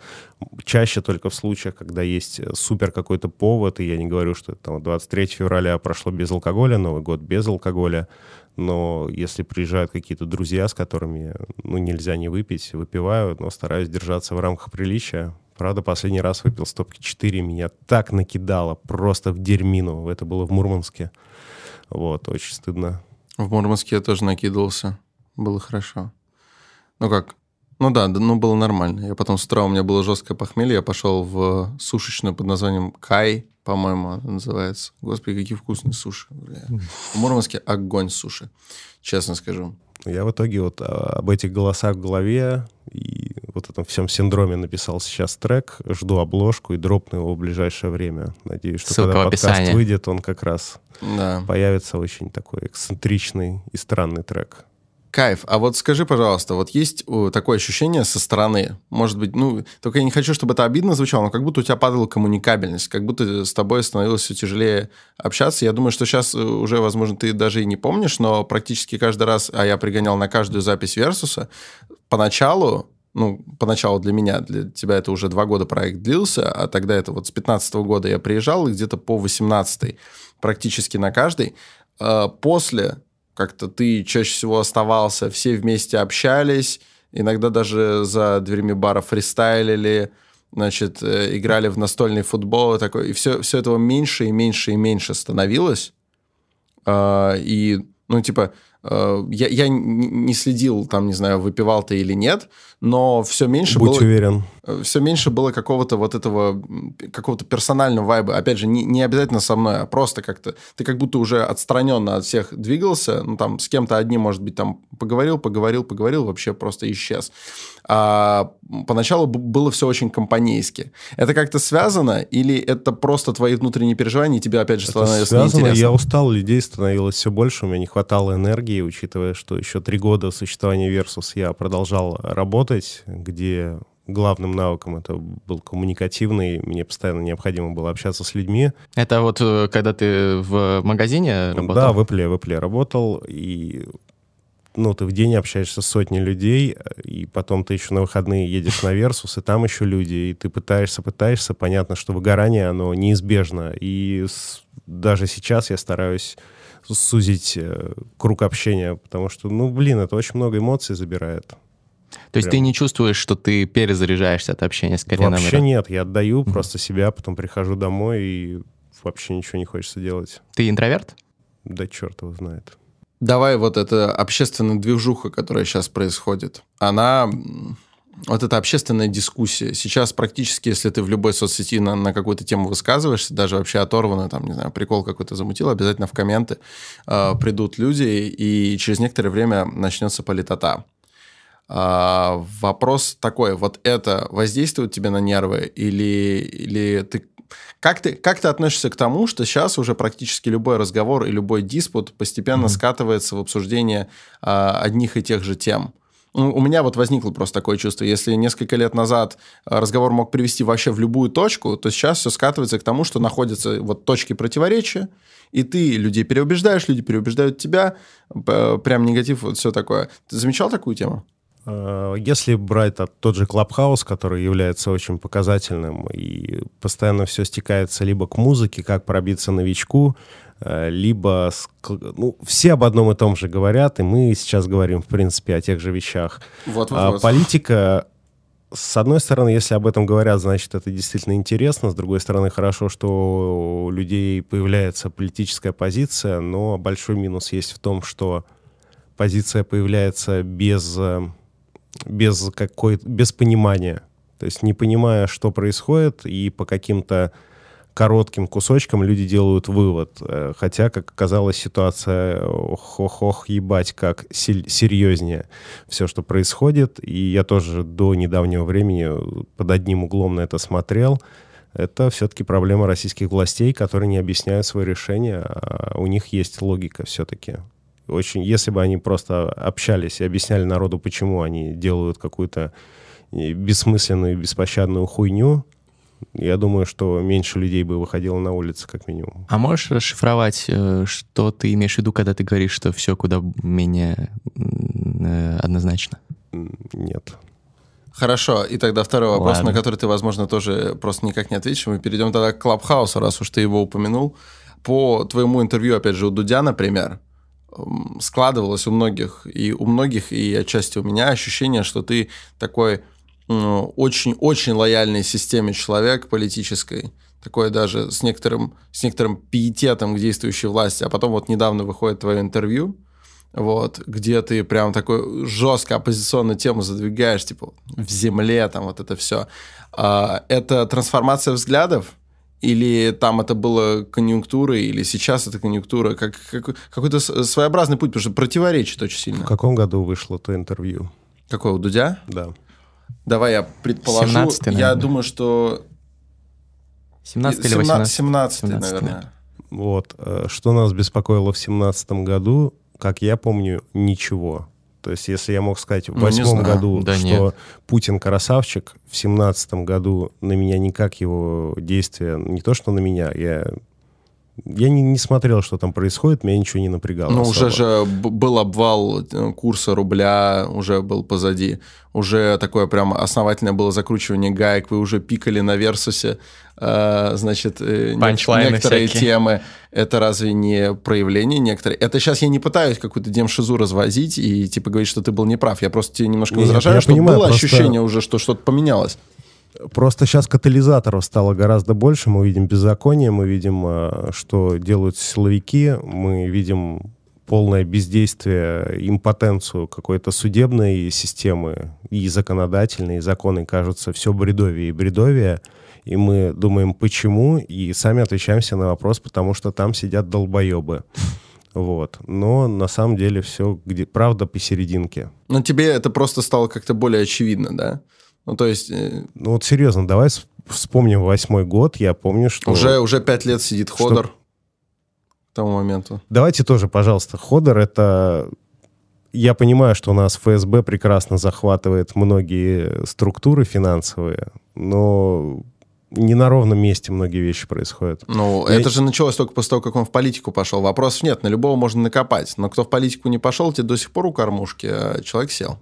чаще только в случаях, когда есть супер какой-то повод, и я не говорю, что это там, 23 февраля прошло без алкоголя, Новый год без алкоголя, но если приезжают какие-то друзья, с которыми ну, нельзя не выпить, выпиваю, но стараюсь держаться в рамках приличия. Правда, последний раз выпил стопки 4, меня так накидало, просто в дерьмину. Это было в Мурманске. Вот, очень стыдно. В Мурманске я тоже накидывался. Было хорошо. Ну как? Ну да, ну было нормально. Я потом с утра у меня было жесткое похмелье, я пошел в сушечную под названием Кай, по-моему, она называется. Господи, какие вкусные суши. Бля. В Мурманске огонь суши, честно скажу. Я в итоге вот а, об этих голосах в голове и вот этом всем синдроме написал сейчас трек. Жду обложку и дропну его в ближайшее время. Надеюсь, что Ссылка когда подкаст выйдет, он как раз да. появится очень такой эксцентричный и странный трек. Кайф. А вот скажи, пожалуйста, вот есть такое ощущение со стороны, может быть, ну, только я не хочу, чтобы это обидно звучало, но как будто у тебя падала коммуникабельность, как будто с тобой становилось все тяжелее общаться. Я думаю, что сейчас э, уже, возможно, ты даже и не помнишь, но практически каждый раз, а я пригонял на каждую запись Версуса, поначалу ну, поначалу для меня, для тебя это уже два года проект длился, а тогда это вот с 15 года я приезжал, и где-то по 18 практически на каждый. А после как-то ты чаще всего оставался, все вместе общались, иногда даже за дверьми бара фристайлили, значит, э, играли в настольный футбол и такое. И все, все этого меньше и меньше и меньше становилось. А, и, ну, типа, э, я, я не следил, там, не знаю, выпивал ты или нет, но все меньше Будь было... уверен. Все меньше было какого-то вот этого, какого-то персонального вайба. Опять же, не, не обязательно со мной, а просто как-то... Ты как будто уже отстраненно от всех двигался, ну, там, с кем-то одним, может быть, там, поговорил, поговорил, поговорил, вообще просто исчез. А поначалу было все очень компанейски. Это как-то связано или это просто твои внутренние переживания, и тебе, опять же, становилось это связано. неинтересно? Я устал, людей становилось все больше, у меня не хватало энергии, учитывая, что еще три года существования Versus я продолжал работать, где главным навыком это был коммуникативный, мне постоянно необходимо было общаться с людьми. Это вот э, когда ты в магазине работал? Да, в Apple, в Apple работал, и ну, ты в день общаешься с сотней людей, и потом ты еще на выходные едешь на Версус, и там еще люди, и ты пытаешься, пытаешься, понятно, что выгорание, оно неизбежно, и с, даже сейчас я стараюсь сузить э, круг общения, потому что, ну, блин, это очень много эмоций забирает. То есть Прям. ты не чувствуешь, что ты перезаряжаешься от общения с Кариной Вообще Мира? нет, я отдаю просто себя, потом прихожу домой и вообще ничего не хочется делать. Ты интроверт? Да черт его знает. Давай вот эта общественная движуха, которая сейчас происходит, она... Вот эта общественная дискуссия. Сейчас практически, если ты в любой соцсети на, на какую-то тему высказываешься, даже вообще оторванно, там, не знаю, прикол какой-то замутил, обязательно в комменты э, придут люди, и через некоторое время начнется политота. А, вопрос такой, вот это воздействует тебе на нервы или, или ты... Как ты, как ты относишься к тому, что сейчас уже практически любой разговор и любой диспут постепенно скатывается в обсуждение а, одних и тех же тем? Ну, У меня вот возникло просто такое чувство. Если несколько лет назад а, разговор мог привести вообще в любую точку, то сейчас все скатывается к тому, что находятся вот точки противоречия, и ты людей переубеждаешь, люди переубеждают тебя, прям негатив, вот все такое. Ты замечал такую тему? Э, Если брать тот- же Клабхаус, который является очень показательным, и постоянно все стекается либо к музыке, как пробиться новичку, э, либо... Ну, все об одном и том же говорят, и мы сейчас говорим, в принципе, о тех же вещах. Вот, вот, А вот. политика, с одной стороны, если об этом говорят, значит, это действительно интересно. С другой стороны, хорошо, что у людей появляется политическая позиция, но большой минус есть в том, что позиция появляется без, э, без, какой, без понимания. То есть не понимая, что происходит, и по каким-то коротким кусочкам люди делают вывод. Э, Хотя, как оказалось, ситуация ох-ох-ох, ебать, как серьезнее все, что происходит. И я тоже до недавнего времени под одним углом на это смотрел. Это все-таки проблема российских властей, которые не объясняют свои решения. А у них есть логика все-таки. Очень, если бы они просто общались и объясняли народу, почему они делают какую-то э, бессмысленную и беспощадную хуйню, я думаю, что меньше людей бы выходило на улицы, как минимум. А можешь расшифровать, э, что ты имеешь в виду, когда ты говоришь, что все куда менее э, однозначно? Нет. Хорошо, и тогда второй вопрос, Ладно. на который ты, возможно, тоже просто никак не ответишь. Мы перейдем тогда к Клабхаусу, раз уж ты его упомянул. По твоему интервью, опять же, у Дудя, например, складывалось у многих, и у многих, и отчасти у меня ощущение, что ты такой очень-очень лояльной системе человек политической, такой даже с некоторым, с некоторым пиететом к действующей власти. А потом вот недавно выходит твое интервью, вот, где ты прям такой жестко оппозиционную тему задвигаешь, типа, в земле, там, вот это все. А, это трансформация взглядов? Или там это было конъюнктурой, или сейчас это конъюнктура? Как, как- какой-то своеобразный путь, потому что противоречит очень В сильно. каком году вышло то интервью? Какой, у Дудя? Да. Давай я предположу. 17-й, я наверное. думаю, что... 17 или 18? 17 17, наверное. Вот. э, Что нас беспокоило в семнадцатом году, как я помню, ничего. То есть, если я мог сказать в Ну, восьмом знаю. году, Да что нет. Путин красавчик, в семнадцатом году на меня никак его действия, не то что на меня, я, я не, не смотрел, что там происходит, меня ничего не напрягало. Ну, уже особо. же б- был обвал э, курса рубля, уже был позади. Уже такое прям основательное было закручивание гаек. Вы уже пикали на Версусе. э, значит, э, Панчлайны некоторые всякие. темы. Это разве не проявление некоторые? Это сейчас я не пытаюсь какую-то демшизу развозить и типа говорить, что ты был неправ. Я просто тебе немножко Нет, возражаю, я что понимаю, было просто- ощущение уже, что что-то поменялось. Просто сейчас катализаторов стало гораздо больше. Мы видим беззаконие, мы видим, э, что делают силовики, мы видим полное бездействие, импотенцию какой-то судебной системы и законодательной, и законы кажутся все бредовее и бредовее. И мы думаем, почему, и сами отвечаем себе на вопрос, потому что там сидят долбоебы. Вот. Но на самом деле все, где правда посерединке. Но тебе это просто стало как-то более очевидно, да? Ну, то есть э, Ну вот серьезно, давай вспомним восьмой год. Я помню, что... уже, уже пять лет сидит Что- Ходор к тому моменту. Давайте тоже, пожалуйста, Ходор это... Я понимаю, что у нас ФСБ прекрасно захватывает многие структуры финансовые, но не на ровном месте многие вещи происходят. Ну, Я- это же началось только после того, как он в политику пошел. Вопросов нет, на любого можно накопать. Но кто в политику не пошел, те до сих пор у кормушки, а человек сел.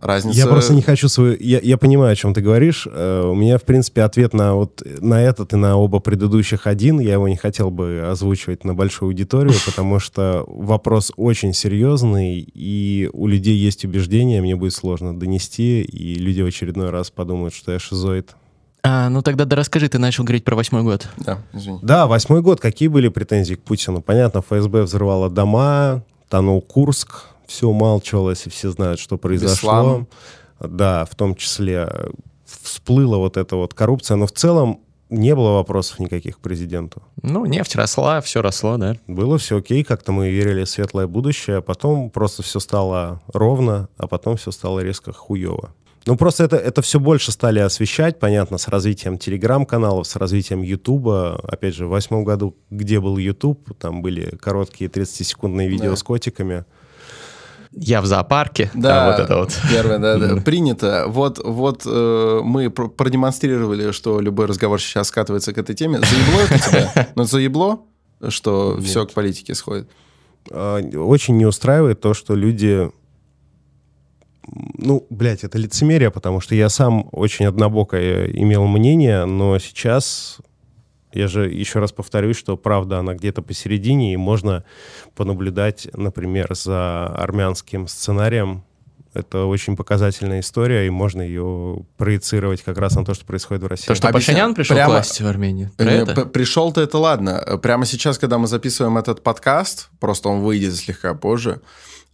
Разница... Я просто не хочу свою... Я, я понимаю, о чем ты говоришь. Э, у меня, в принципе, ответ на вот на этот и на оба предыдущих один. Я его не хотел бы озвучивать на большую аудиторию, потому что вопрос очень серьезный, и у людей есть убеждения, мне будет сложно донести, и люди в очередной раз подумают, что я шизоид. А, ну тогда да расскажи, ты начал говорить про восьмой год. Да, извини. Да, восьмой год. Какие были претензии к Путину? Понятно, ФСБ взрывала дома, тонул Курск, все умалчивалось, и все знают, что произошло. Беслан. Да, в том числе всплыла вот эта вот коррупция, но в целом не было вопросов никаких к президенту. Ну, нефть росла, все росло, да. Было все окей, как-то мы верили в светлое будущее, а потом просто все стало ровно, а потом все стало резко хуево. Ну, просто это, это все больше стали освещать, понятно, с развитием телеграм-каналов, с развитием Ютуба. Опять же, в восьмом году, где был Ютуб, там были короткие 30-секундные видео Да. с котиками. Я в зоопарке. Да, а вот это вот. Первое, да, да. Принято. Вот, вот э, мы пр- продемонстрировали, что любой разговор сейчас скатывается к этой теме. Заебло это тебя? <laughs> Ну, заебло, что Нет. все к политике сходит. А, Очень не устраивает то, что люди... Ну, блядь, это лицемерие, потому что я сам очень однобокое имел мнение, но сейчас я же еще раз повторюсь, что правда она где-то посередине, и можно понаблюдать, например, за армянским сценарием. Это очень показательная история, и можно ее проецировать как раз на то, что происходит в России. То, что Объясняю. Пашинян пришел Прямо- к власти в Армении. Э, Пришел-то это ладно. Прямо сейчас, когда мы записываем этот подкаст, просто он выйдет слегка позже,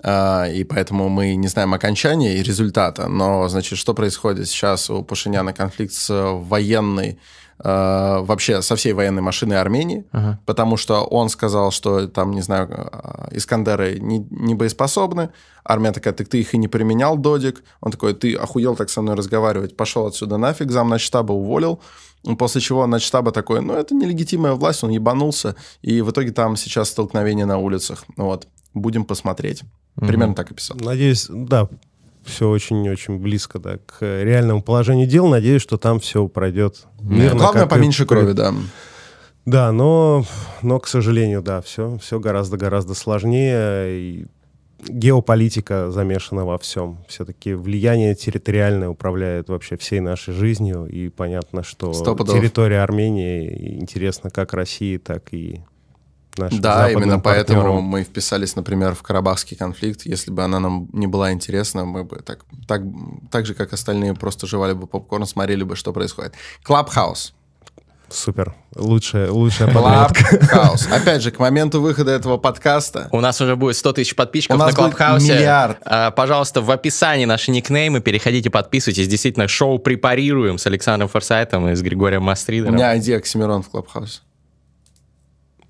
а, и поэтому мы не знаем окончания и результата. Но, значит, что происходит сейчас у Пашиняна конфликт с военной, вообще со всей военной машиной Армении, Ага. потому что он сказал, что там, не знаю, э, Искандеры не, не боеспособны. Армия такая, так ты их и не применял, Додик. Он такой, ты охуел так со мной разговаривать, пошел отсюда нафиг, зам штаба уволил. После чего начштаба такой, ну, это нелегитимная власть, он ебанулся, и в итоге там сейчас столкновение на улицах. Вот, будем посмотреть. Примерно так и писал. Надеюсь, да, все очень-очень близко да, к реальному положению дел. Надеюсь, что там все пройдет мирно. Главное, и поменьше при- крови, да. Да, но, но, к сожалению, да, все, все гораздо-гораздо сложнее. И геополитика замешана во всем. Все-таки влияние территориальное управляет вообще всей нашей жизнью. И понятно, что территория Армении интересна как России, так и нашим Да, именно поэтому мы вписались, например, в Карабахский конфликт. Если бы она нам не была интересна, мы бы так, так, так же, как остальные, просто жевали бы попкорн, смотрели бы, что происходит. Clubhouse. Супер. Лучшая, лучшая. Clubhouse. <laughs> Опять же, к моменту выхода этого подкаста У нас уже будет 100 тысяч подписчиков У нас на Клабхаусе. миллиард. А, пожалуйста, в описании наши никнеймы, переходите, подписывайтесь. Действительно, шоу препарируем с Александром Форсайтом и с Григорием у Мастридером. меня идея Оксимирон в Клабхаусе.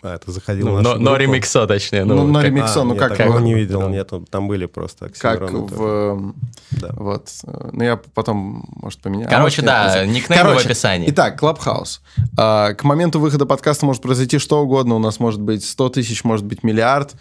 А, это заходил Ну, нашу но, но ремиксо, точнее. Ну, Ну, но как- ремиксо, А, ну как... как- не видел, нет, там были просто Как в... эм, Да. Вот. э, Ну, я потом, может, поменяю. Короче, да, знаю. никнеймы в описании. Итак, Клабхаус. А, К моменту выхода подкаста может произойти что угодно. У нас может быть 100 тысяч, может быть миллиард,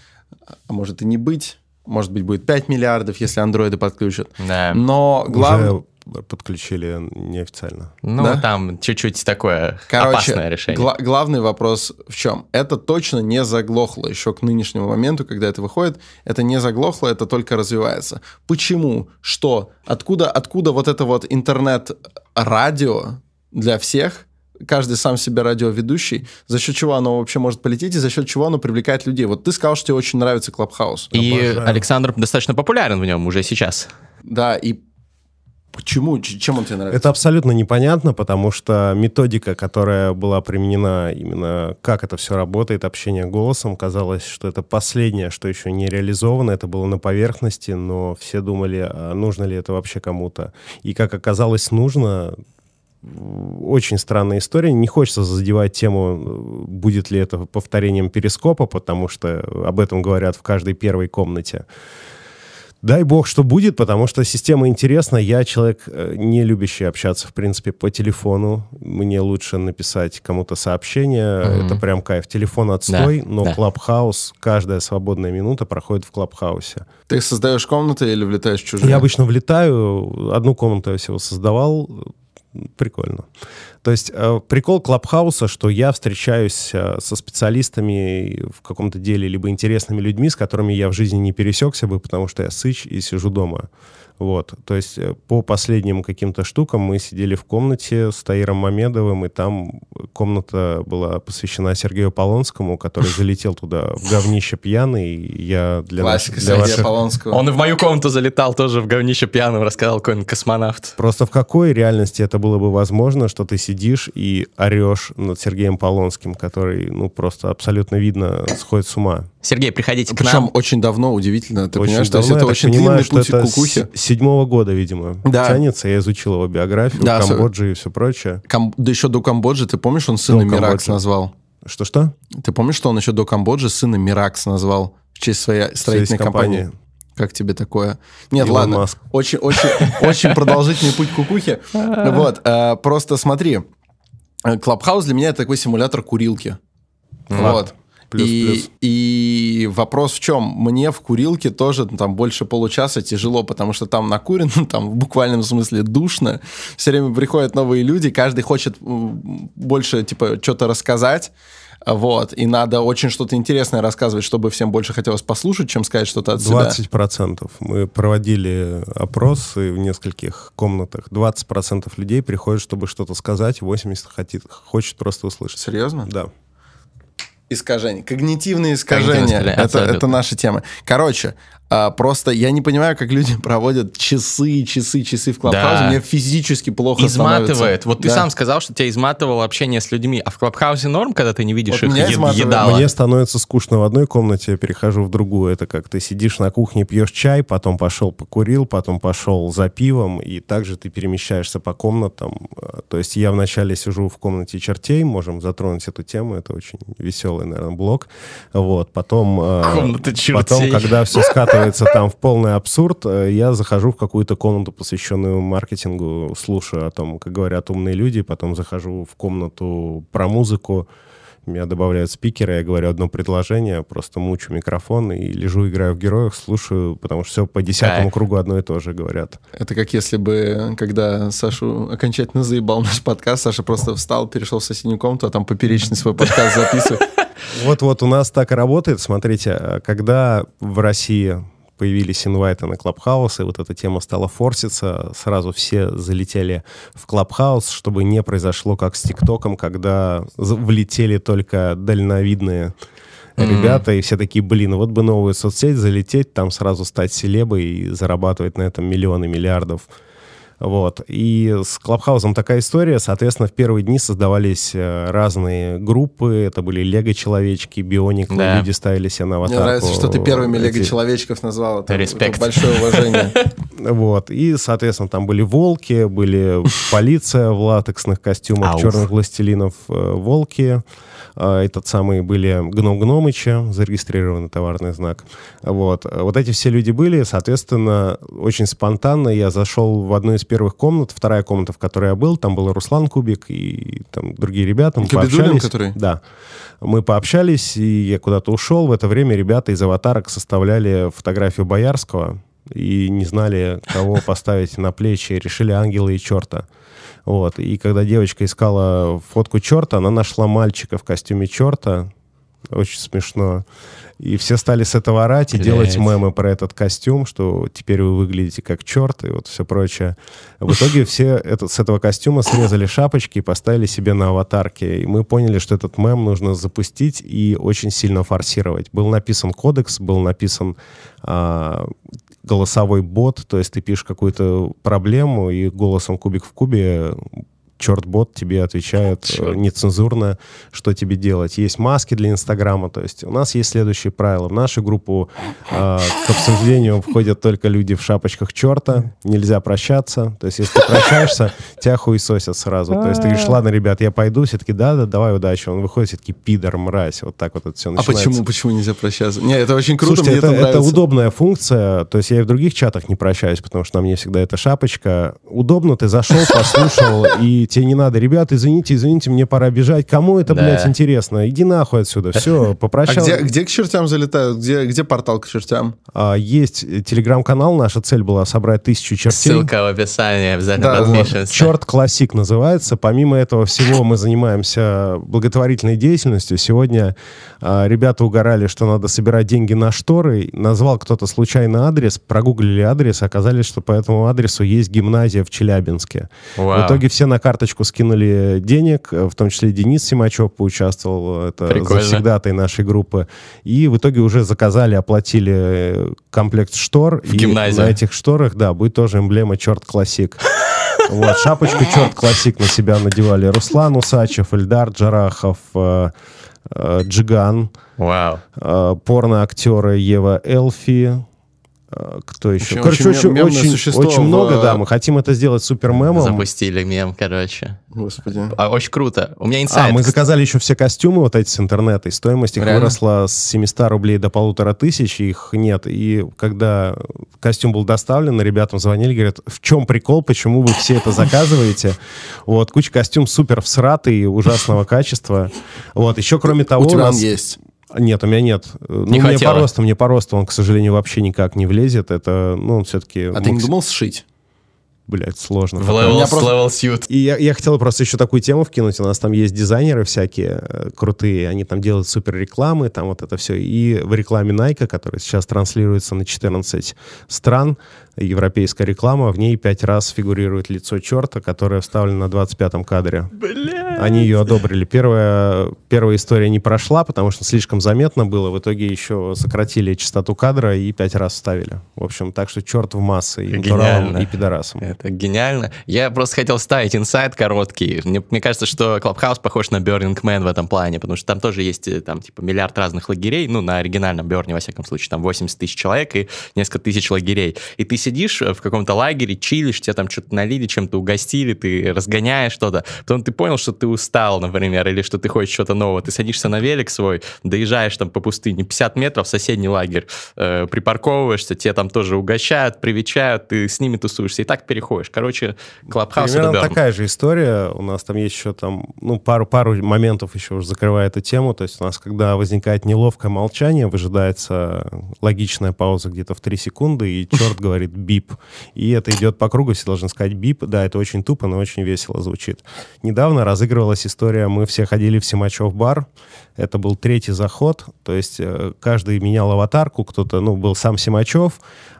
а может и не быть. Может быть, будет 5 миллиардов, если андроиды подключат. Да. Но главное... Подключили неофициально. Ну, Да? там чуть-чуть такое Короче, опасное решение. гла- главный вопрос в чем? Это точно не заглохло еще к нынешнему моменту, когда это выходит. Это не заглохло, это только развивается. Почему? Что? Откуда, откуда вот это вот интернет-радио для всех? Каждый сам себе радиоведущий. За счет чего оно вообще может полететь и за счет чего оно привлекает людей? Вот ты сказал, что тебе очень нравится Клабхаус. И Обожаю. Александр достаточно популярен в нем уже сейчас. Да, и почему? Чем он тебе нравится? Это абсолютно непонятно, потому что методика, которая была применена именно как это все работает, общение голосом, казалось, что это последнее, что еще не реализовано, это было на поверхности, но все думали, а нужно ли это вообще кому-то. И как оказалось, нужно. Очень странная история. Не хочется задевать тему, будет ли это повторением перископа, потому что об этом говорят в каждой первой комнате. Дай бог, что будет, потому что система интересна. Я человек, э, не любящий общаться, в принципе, по телефону. Мне лучше написать кому-то сообщение. Мгм. Это прям кайф. Телефон отстой, Да, но да. Клабхаус, каждая свободная минута проходит в Клабхаусе. Ты создаешь комнаты или влетаешь в чужие? Я обычно влетаю, одну комнату я всего создавал. Прикольно. То есть э, прикол Клабхауса, что я встречаюсь э, со специалистами в каком-то деле, либо интересными людьми, с которыми я в жизни не пересекся бы, потому что я сыч и сижу дома. Вот, то есть э, по последним каким-то штукам мы сидели в комнате с Таиром Мамедовым, и там комната была посвящена Сергею Полонскому, который <laughs> залетел туда в говнище пьяный. И я для Классика нас- для Сергея ваших- Полонского. Он и в мою комнату залетал тоже в говнище пьяным, рассказал какой-нибудь космонавт. Просто в какой реальности это было бы возможно, что ты сидишь и орешь над Сергеем Полонским, который, ну, просто абсолютно видно, сходит с ума. Сергей, приходите к Причем нам. очень давно, удивительно. Ты Очень понимаешь, то есть давно, это я так очень понимаю, длинный что путь это к кукухе. Седьмого года, видимо, Да. тянется. Я изучил его биографию, Да, Камбоджи и все прочее. Кам- Да еще до Камбоджи, ты помнишь, он сына До Миракс Камбоджи. назвал? Что-что? Ты помнишь, что он еще до Камбоджи сына Миракс назвал в честь своей строительной компании? компания. Как тебе такое? Нет, Илон ладно. Маск. Очень, очень, очень продолжительный путь к кукухе. Вот, э, просто смотри. Э, Клабхаус для меня это такой симулятор курилки. Вот. Плюс, и, плюс. и вопрос в чем? Мне в курилке тоже ну, там больше получаса тяжело, потому что там накурено, <laughs> там в буквальном смысле душно. Все время приходят новые люди, каждый хочет больше, типа, что-то рассказать. Вот, и надо очень что-то интересное рассказывать, чтобы всем больше хотелось послушать, чем сказать что-то от себя. 20%. Мы проводили опросы в нескольких комнатах. 20% людей приходят, чтобы что-то сказать, 80% хотит, хочет просто услышать. Серьезно? Да. Искажения. Когнитивные искажения. Это, это наша тема. Короче, а, просто я не понимаю, как люди <laughs> проводят часы, часы, часы в Клабхаусе. Да. Мне физически плохо Изматывает. становится. Вот ты Да. сам сказал, что тебя изматывало общение с людьми. А в Клабхаусе норм, когда ты не видишь Вот их меня е- едала? Мне становится скучно в одной комнате, я перехожу в другую. Это как ты сидишь на кухне, пьешь чай, потом пошел покурил, потом пошел за пивом, и также ты перемещаешься по комнатам. Э, То есть я вначале сижу в комнате чертей, можем затронуть эту тему, это очень веселый, наверное, блок. Вот, потом... э, Комната чертей. Потом, когда все скатывается там в полный абсурд, э, я захожу в какую-то комнату, посвященную маркетингу, слушаю о том, как говорят умные люди, потом захожу в комнату про музыку, меня добавляют спикеры, я говорю одно предложение, просто мучу микрофон и лежу, играю в героях, слушаю, потому что все по десятому Кайф. кругу одно и то же говорят. Это как если бы, когда Сашу окончательно заебал наш подкаст, Саша просто встал, перешел в соседнюю комнату, а там поперечный свой подкаст записывает. Вот-вот у нас так и работает. Смотрите, э, когда в России появились инвайты на Клабхаус, и вот эта тема стала форситься, сразу все залетели в Клабхаус, чтобы не произошло как с ТикТоком, когда влетели только дальновидные ребята, и все такие, блин, вот бы новую соцсеть залететь, там сразу стать селебой и зарабатывать на этом миллионы, миллиардов. Вот. И с Клабхаусом такая история. Соответственно, в первые дни создавались э, разные группы. Это были лего-человечки, бионик, Да. люди ставили себе на Мне аватарку. нравится, что ты первыми эти- лего-человечков назвал. Это, Респект. это большое уважение. <laughs> Вот. И, соответственно, там были волки, были полиция в латексных костюмах, черных властелинов, э, волки. Э, Этот самый были гном-гномыча, зарегистрированный товарный знак. Вот. Вот эти все люди были, соответственно, очень спонтанно я зашел в одну из первых комнат, вторая комната, в которой я был, там был Руслан Кубик и там другие ребята. Мы Кабидулин, пообщались. который? Да. Мы пообщались, и я куда-то ушел. В это время ребята из аватарок составляли фотографию Боярского и не знали, кого <laughs> поставить на плечи. Решили ангела и черта. Вот. И когда девочка искала фотку черта, она нашла мальчика в костюме черта. Очень смешно. И все стали с этого орать и делать мемы про этот костюм, что теперь вы выглядите как черт и вот все прочее. В итоге все это, с этого костюма срезали шапочки и поставили себе на аватарки. И мы поняли, что этот мем нужно запустить и очень сильно форсировать. Был написан кодекс, был написан а, голосовой бот, то есть ты пишешь какую-то проблему, и голосом кубик в кубе черт-бот тебе отвечает э, Чёрт. нецензурно, что тебе делать. Есть маски для Инстаграма, то есть у нас есть следующие правила. В нашу группу э, к обсуждению входят только люди в шапочках черта, нельзя прощаться, то есть если ты прощаешься, тебя хуесосят сразу. То есть ты говоришь, ладно, ребят, я пойду, все таки да-да, давай, удачи. Он выходит, все таки пидор, мразь, вот так вот это все А начинается. почему, почему нельзя прощаться? Не, это очень круто, Слушайте, это, это, это удобная функция. То есть я и в других чатах не прощаюсь, потому что на мне всегда эта шапочка. Удобно, ты зашел, послушал, и тебе не надо. Ребята, извините, извините, мне пора бежать. Кому это, да. блядь, интересно? Иди нахуй отсюда. Все, попрощался. А где, где к чертям залетают? Где, где портал к чертям? А, есть телеграм-канал. Наша цель была собрать тысячу чертей. Ссылка в описании, обязательно да, подпишемся. Черт Классик называется. Помимо этого всего мы занимаемся благотворительной деятельностью. Сегодня а, ребята угорали, что надо собирать деньги на шторы. Назвал кто-то случайно адрес, прогуглили адрес, оказалось, что по этому адресу есть гимназия в Челябинске. Вау. В итоге все на карточку скинули денег, в том числе Денис Симачев поучаствовал, это Прикольно. завсегдатой нашей группы. И в итоге уже заказали, оплатили комплект штор. В и гимназию. на этих шторах, да, будет тоже эмблема «Черт Классик». <laughs> Вот, шапочку «Черт Классик» на себя надевали Руслан Усачев, Эльдар Джарахов, э, э, Джиган, Вау. Э, порно-актеры Ева Элфи, Э, кто еще? Очень, короче, очень, очень, очень, очень много, в... да. Мы хотим это сделать супер мемом. Запустили мем, короче. Господи. А, очень круто. У меня инсайт. А, мы заказали еще все костюмы вот эти с интернета, и стоимость их Реально? выросла с 700 рублей до полутора тысяч, их нет. И когда костюм был доставлен, ребятам звонили, говорят, в чем прикол, почему вы все это заказываете? Вот, куча костюм супер всратый, ужасного качества. Вот, еще кроме того... У тебя он есть. Нет, у меня нет. Не ну, мне по росту, мне по росту он, к сожалению, вообще никак не влезет. Это, ну, все-таки... А макс... ты не думал сшить? Блять, сложно. В level, просто... level suit. И я, я хотел просто еще такую тему вкинуть. У нас там есть дизайнеры всякие э, крутые. Они там делают супер рекламы, там вот это все. И в рекламе Nike, которая сейчас транслируется на 14 стран, европейская реклама, в ней пять раз фигурирует лицо черта, которое вставлено на 25-м кадре. Бля. Они ее одобрили. Первая, первая история не прошла, потому что слишком заметно было. В итоге еще сократили частоту кадра и пять раз вставили. В общем, так что черт в массы и натуралам, и пидорасам. Это гениально. Я просто хотел ставить инсайт короткий. Мне, мне кажется, что Clubhouse похож на Burning Man в этом плане, потому что там тоже есть э, там типа миллиард разных лагерей, ну, на оригинальном Берне, во всяком случае, там 80 тысяч человек и несколько тысяч лагерей. И ты сидишь э, в каком-то лагере, чилишь, тебе там что-то налили, чем-то угостили, ты разгоняешь что-то. Потом ты понял, что ты устал, например, или что ты хочешь что-то нового. Ты садишься на велик свой, доезжаешь там по пустыне 50 метров в соседний лагерь, э, припарковываешься, тебе там тоже угощают, привечают, ты с ними тусуешься, и так переходишь. Короче, Клабхаус Примерно такая же история. У нас там есть еще там, ну, пару, пару моментов еще уже закрывая эту тему. То есть у нас, когда возникает неловкое молчание, выжидается логичная пауза где-то в 3 секунды, и черт говорит бип. И это идет по кругу, все должны сказать бип. Да, это очень тупо, но очень весело звучит. Недавно разыгрывалась история, мы все ходили в Симачев бар, это был третий заход, то есть э, каждый менял аватарку, кто-то, ну, был сам Симачев,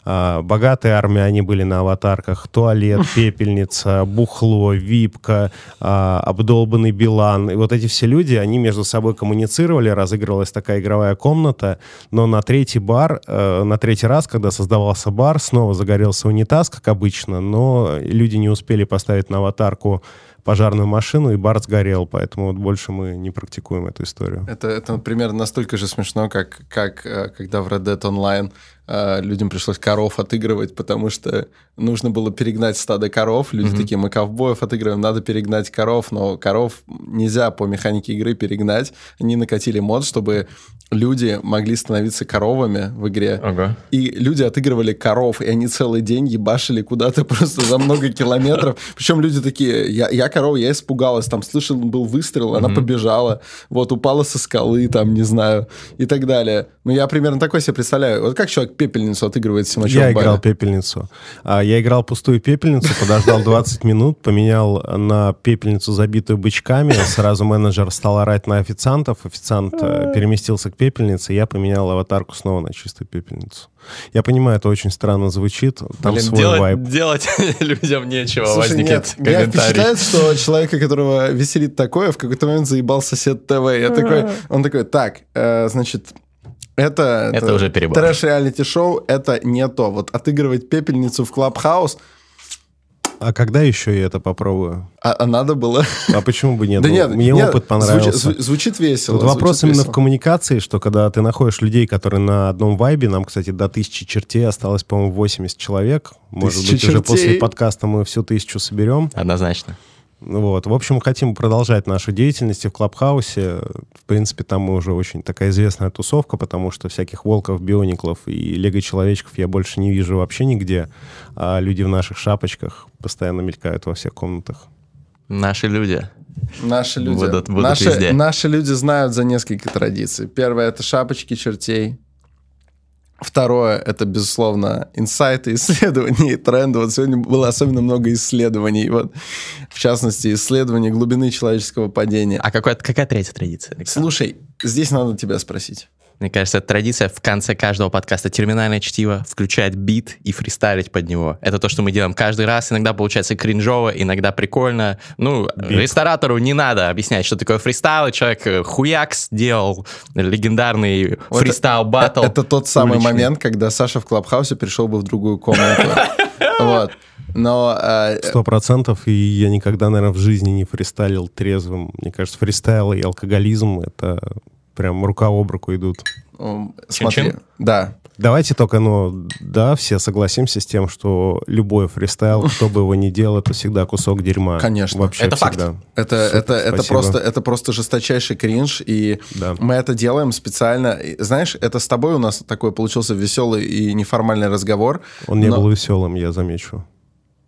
а, богатые армяне были на аватарках, туалет, <laughs> пепельница, бухло, випка, а, обдолбанный Билан. И вот эти все люди, они между собой коммуницировали, разыгрывалась такая игровая комната, но на третий бар, э, на третий раз, когда создавался бар, снова загорелся унитаз, как обычно, но люди не успели поставить на аватарку пожарную машину, и бар сгорел, поэтому вот больше мы не практикуем эту историю. Это, это примерно настолько же смешно, как, как э, когда в Red Dead Online людям пришлось коров отыгрывать, потому что нужно было перегнать стадо коров. Люди mm-hmm. такие, мы ковбоев отыгрываем, надо перегнать коров, но коров нельзя по механике игры перегнать. Они накатили мод, чтобы люди могли становиться коровами в игре. Ага. И люди отыгрывали коров, и они целый день ебашили куда-то <laughs> просто за много километров. Причем люди такие, я, я корова, я испугалась, там слышал был выстрел, она побежала, вот упала со скалы, там, не знаю, и так далее. Ну, я примерно такой себе представляю. Вот как человек пепельницу отыгрывает в Я играл пепельницу. А, я играл пустую пепельницу, подождал 20 минут, поменял на пепельницу, забитую бычками, сразу менеджер стал орать на официантов, официант э, переместился к пепельнице, я поменял аватарку снова на чистую пепельницу. Я понимаю, это очень странно звучит. Там Блин, свой делать, вайб. делать <laughs> людям нечего, Слушай, возникнет нет, комментарий. Меня впечатляет, что человека, которого веселит такое, в какой-то момент заебал сосед ТВ. Я такой, он такой, так, э, значит, это, это, это уже перебор. Трэш-реалити-шоу, это не то. Вот отыгрывать пепельницу в Клабхаус – а когда еще я это попробую? А, а надо было. А почему бы нет? Да нет, Мне нет, опыт понравился. Звучит, звучит весело. Тут вопрос именно весело. в коммуникации, что когда ты находишь людей, которые на одном вайбе, нам, кстати, до тысячи чертей осталось, по-моему, 80 человек. Может быть, чертей. уже после подкаста мы всю тысячу соберем. Однозначно. Вот. В общем, мы хотим продолжать нашу деятельность в Клабхаусе. В принципе, там мы уже очень такая известная тусовка, потому что всяких волков, биониклов и лего-человечков я больше не вижу вообще нигде. А люди в наших шапочках постоянно мелькают во всех комнатах. Наши люди. Наши люди. Будут- будут наши, везде. наши люди знают за несколько традиций. Первое это шапочки чертей. Второе это, безусловно, инсайты, <laughs> исследования и тренды. Вот сегодня было особенно много исследований. Вот, в частности, исследования глубины человеческого падения. А какой, какая третья традиция? Александр? Слушай, здесь надо тебя спросить. Мне кажется, это традиция в конце каждого подкаста терминальное чтиво, включать бит и фристайлить под него. Это то, что мы делаем каждый раз. Иногда получается кринжово, иногда прикольно. Ну, ресторатору не надо объяснять, что такое фристайл. Человек э, хуякс делал легендарный Вот фристайл батл. Это тот самый уличный. момент, когда Саша в Клабхаусе пришел бы в другую комнату. <laughs> Вот. Но э, Сто процентов, и я никогда, наверное, в жизни не фристайлил трезвым. Мне кажется, фристайл и алкоголизм — это прям рука об руку идут. смотри, да, Давайте только, ну, да, все согласимся с тем, что любой фристайл, кто бы его ни делал, это всегда кусок дерьма. Конечно. Вообще Это факт. всегда. Это, Супер, это, это, просто, это просто жесточайший кринж, и Да. мы это делаем специально. И, знаешь, это с тобой у нас такой получился веселый и неформальный разговор, Он не но- был веселым, я замечу.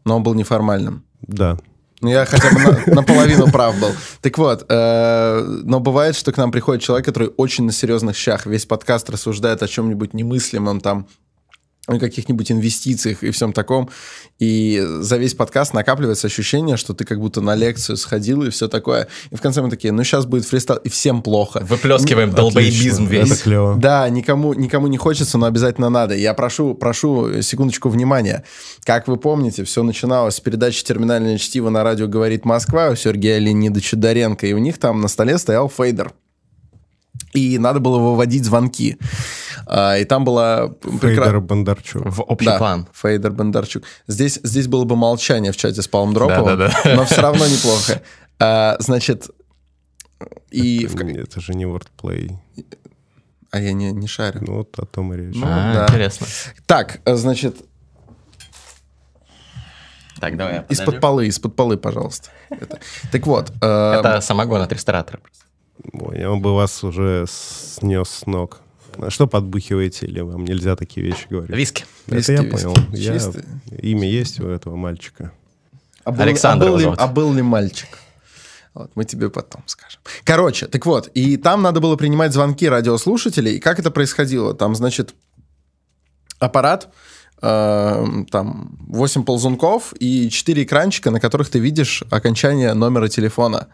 но он был неформальным. Да. Ну, я хотя бы на- наполовину прав был. Так вот, э, но бывает, что к нам приходит человек, который очень на серьезных щах. Весь подкаст рассуждает о чем-нибудь немыслимом, там, о каких-нибудь инвестициях и всем таком. И за весь подкаст накапливается ощущение, что ты как будто на лекцию сходил и все такое. И в конце мы такие, ну сейчас будет фристайл, и всем плохо. Выплескиваем долбоебизм весь. Это клево. Да, никому, никому не хочется, но обязательно надо. Я прошу, прошу секундочку внимания. Как вы помните, все начиналось с передачи «Терминальное чтиво» на радио «Говорит Москва» у Сергея Леонида Чударенко, и у них там на столе стоял фейдер. И надо было выводить звонки. А, и там была... прекра- Фейдер Бондарчук. В общий да, план. Фейдер Бондарчук. Здесь, здесь было бы молчание в чате с Павлом Дроповым, Да-да-да. но все равно неплохо. А, значит, и... в- Это же не wordplay. А я не, не шарю. Ну, вот о том и речь. Ну, А, да. Интересно. Так, э, значит, Так, давай я Из-под полы, из-под полы, пожалуйста. Это- Так вот, э, Это самогон от ресторатора. Ой, он бы вас уже снес с ног. А что подбухиваете, или вам нельзя такие вещи говорить? Виски. Виски, Это я виски. понял. Я-. Имя есть у этого мальчика. а был, Александр а был, ли, а был ли мальчик? Вот, мы тебе потом скажем. Короче, так вот, и там надо было принимать звонки радиослушателей. И как это происходило? Там, значит, аппарат, э, там 8 ползунков и 4 экранчика, на которых ты видишь окончание номера телефона.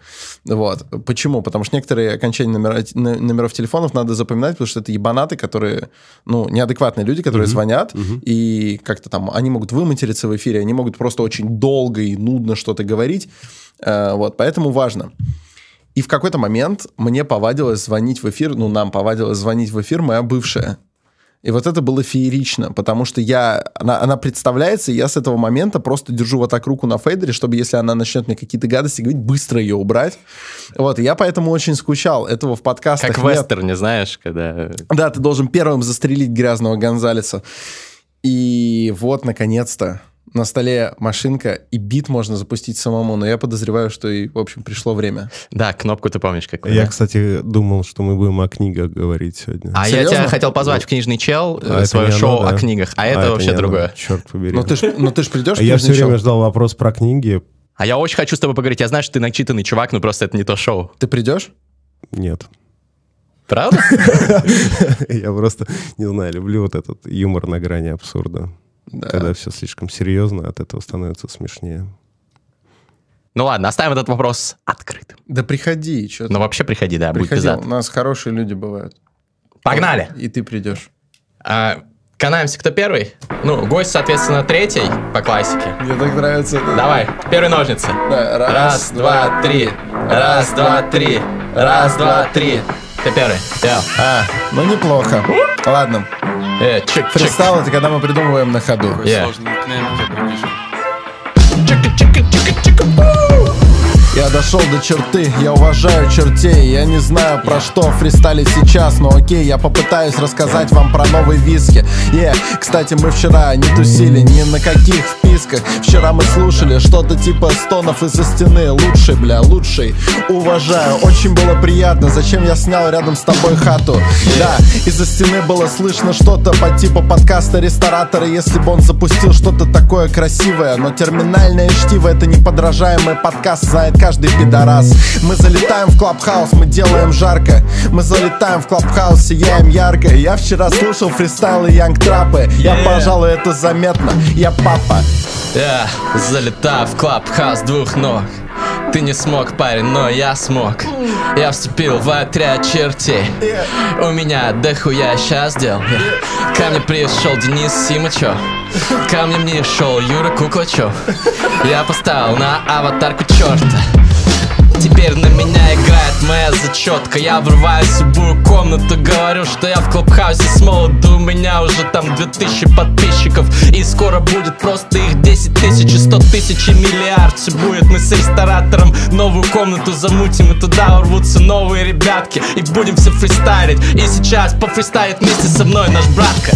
Вот. Почему? Потому что некоторые окончания номера, номеров телефонов надо запоминать, потому что это ебанаты, которые, ну, неадекватные люди, которые звонят, и как-то там, они могут выматериться в эфире, они могут просто очень долго и нудно что-то говорить. Э, вот, поэтому важно. И в какой-то момент мне повадилось звонить в эфир, ну, нам повадилось звонить в эфир моя бывшая. И вот это было феерично, потому что я, она, она представляется, и я с этого момента просто держу вот так руку на фейдере, чтобы если она начнет мне какие-то гадости говорить, быстро ее убрать. Вот, и я поэтому очень скучал. Этого в подкастах Как нет. вестерне, знаешь, когда... Да, ты должен первым застрелить грязного Гонзалеса. И вот, наконец-то, на столе машинка, и бит можно запустить самому. Но я подозреваю, что и, в общем, пришло время. Да, кнопку ты помнишь какую, Я, да? кстати, думал, что мы будем о книгах говорить сегодня. А я Серьезно? тебя хотел позвать в книжный чел, э, А это свое не оно, шоу да? о книгах, а это вообще не другое. оно, Черт побери. Но ты ж, ну, ты ж придешь А я все время шоу? ждал вопрос про книги. А я очень хочу с тобой поговорить. Я знаю, что ты начитанный чувак, но просто это не то шоу. Ты придешь? Нет. Правда? <laughs> Я просто, не знаю, люблю вот этот юмор на грани абсурда. Да. Когда все слишком серьезно, от этого становится смешнее. Ну ладно, оставим этот вопрос открытым. Да приходи, что Но вообще приходи, да, будь Приходи, пиздат. у нас хорошие люди бывают. Погнали! И ты придешь. А, Канаемся, кто первый? Ну, гость, соответственно, третий по классике. Мне так нравится. Давай, первые ножницы. Да, Раз, два, три. Раз, два, три. Раз, два, три. Ты первый. Я. А, ну неплохо. Ладно. Э, чик, чик. Фристайл это когда мы придумываем на ходу. Я. Я дошел до черты, я уважаю чертей Я не знаю про что фристайлить сейчас Но окей, я попытаюсь рассказать вам про новый виски. Yeah. Кстати, мы вчера не тусили ни на каких вписках. Вчера мы слушали что-то типа стонов из-за стены. Лучший, бля, лучший, уважаю Очень было приятно, зачем я снял рядом с тобой хату? Да, из-за стены было слышно что-то по типу подкаста ресторатора Если бы он запустил что-то такое красивое Но терминальное чтиво это неподражаемый подкаст. Знает каждый пидорас. Мы залетаем в клабхаус, мы делаем жарко. Мы залетаем в клабхаус, сияем ярко. Я вчера слушал фристайлы Янг Трапы. Я, пожалуй, это заметно, я папа. Я залетаю в клабхаус двух ног ты не смог, парень, но я смог. Я вступил в отряд чертей. У меня дохуя сейчас дел. Ко мне пришел Денис Симачев Ко мне мне шел Юра Куклачев. Я поставил на аватарку черта Теперь на меня играет моя зачетка. Я врываюсь в любую комнату Говорю, что я в клубхаусе с молоду. У меня уже там 2000 подписчиков. И скоро будет просто их 10 тысяч и 100 тысяч и миллиард. Все будет мы с ресторатором Новую комнату замутим И туда урвутся новые ребятки. И будем все фристайлить. И сейчас пофристайлит вместе со мной наш братка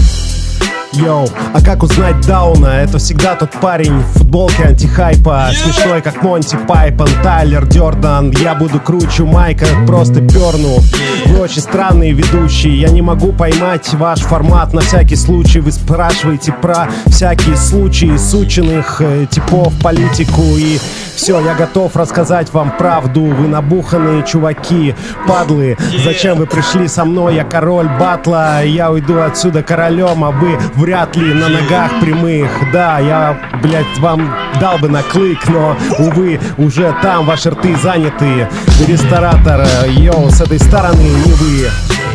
Йоу, а как узнать Дауна? Это всегда тот парень в футболке антихайпа. Смешной, как Монти Пайпон, Тайлер Дёрдан Я буду круче Майка, просто перну Вы очень странные ведущие. Я не могу поймать ваш формат. На всякий случай Вы спрашиваете про всякие случаи Сученных э, типов, политику И все, я готов рассказать вам правду. Вы набуханные чуваки, падлы. Зачем вы пришли со мной? Я король батла. Я уйду отсюда королем, а вы вряд ли на ногах прямых. Да, я, блядь, вам дал бы на клык Но, увы, уже там ваши рты заняты. Ресторатор, э, йоу, с этой стороны не вы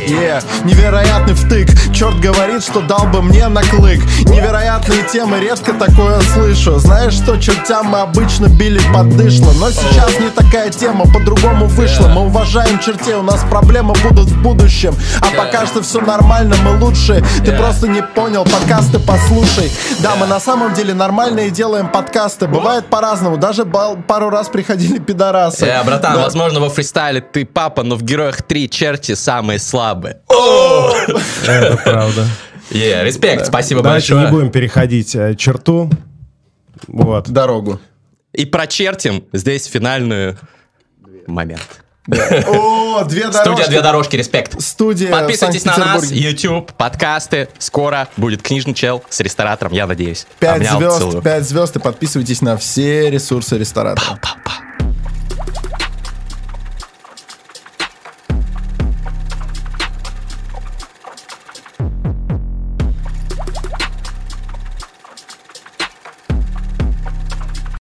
Yeah. Невероятный втык. Черт говорит, что дал бы мне на клык Невероятные темы, редко такое слышу. Знаешь что, чертям мы обычно били под дышло. Но сейчас не такая тема, по-другому вышло Мы уважаем чертей, у нас проблемы будут в будущем. А пока что все нормально, мы лучшие Ты просто не понял, подкасты послушай. Да, мы на самом деле нормальные делаем подкасты. Бывает по-разному, даже пару раз приходили пидорасы. Э, братан, возможно во фристайле ты папа, но в Героях 3 черти самые слабые <laughs> Это правда Yeah, респект, спасибо большое. не будем переходить э, черту Вот Дорогу И прочертим здесь финальную момент. О, две дорожки Студия «Две дорожки», респект. Студия Подписывайтесь на нас. YouTube, подкасты. Скоро будет книжный чел с ресторатором, я надеюсь. Пять звезд, пять звезд и подписывайтесь на все ресурсы ресторатора. Пау-пау.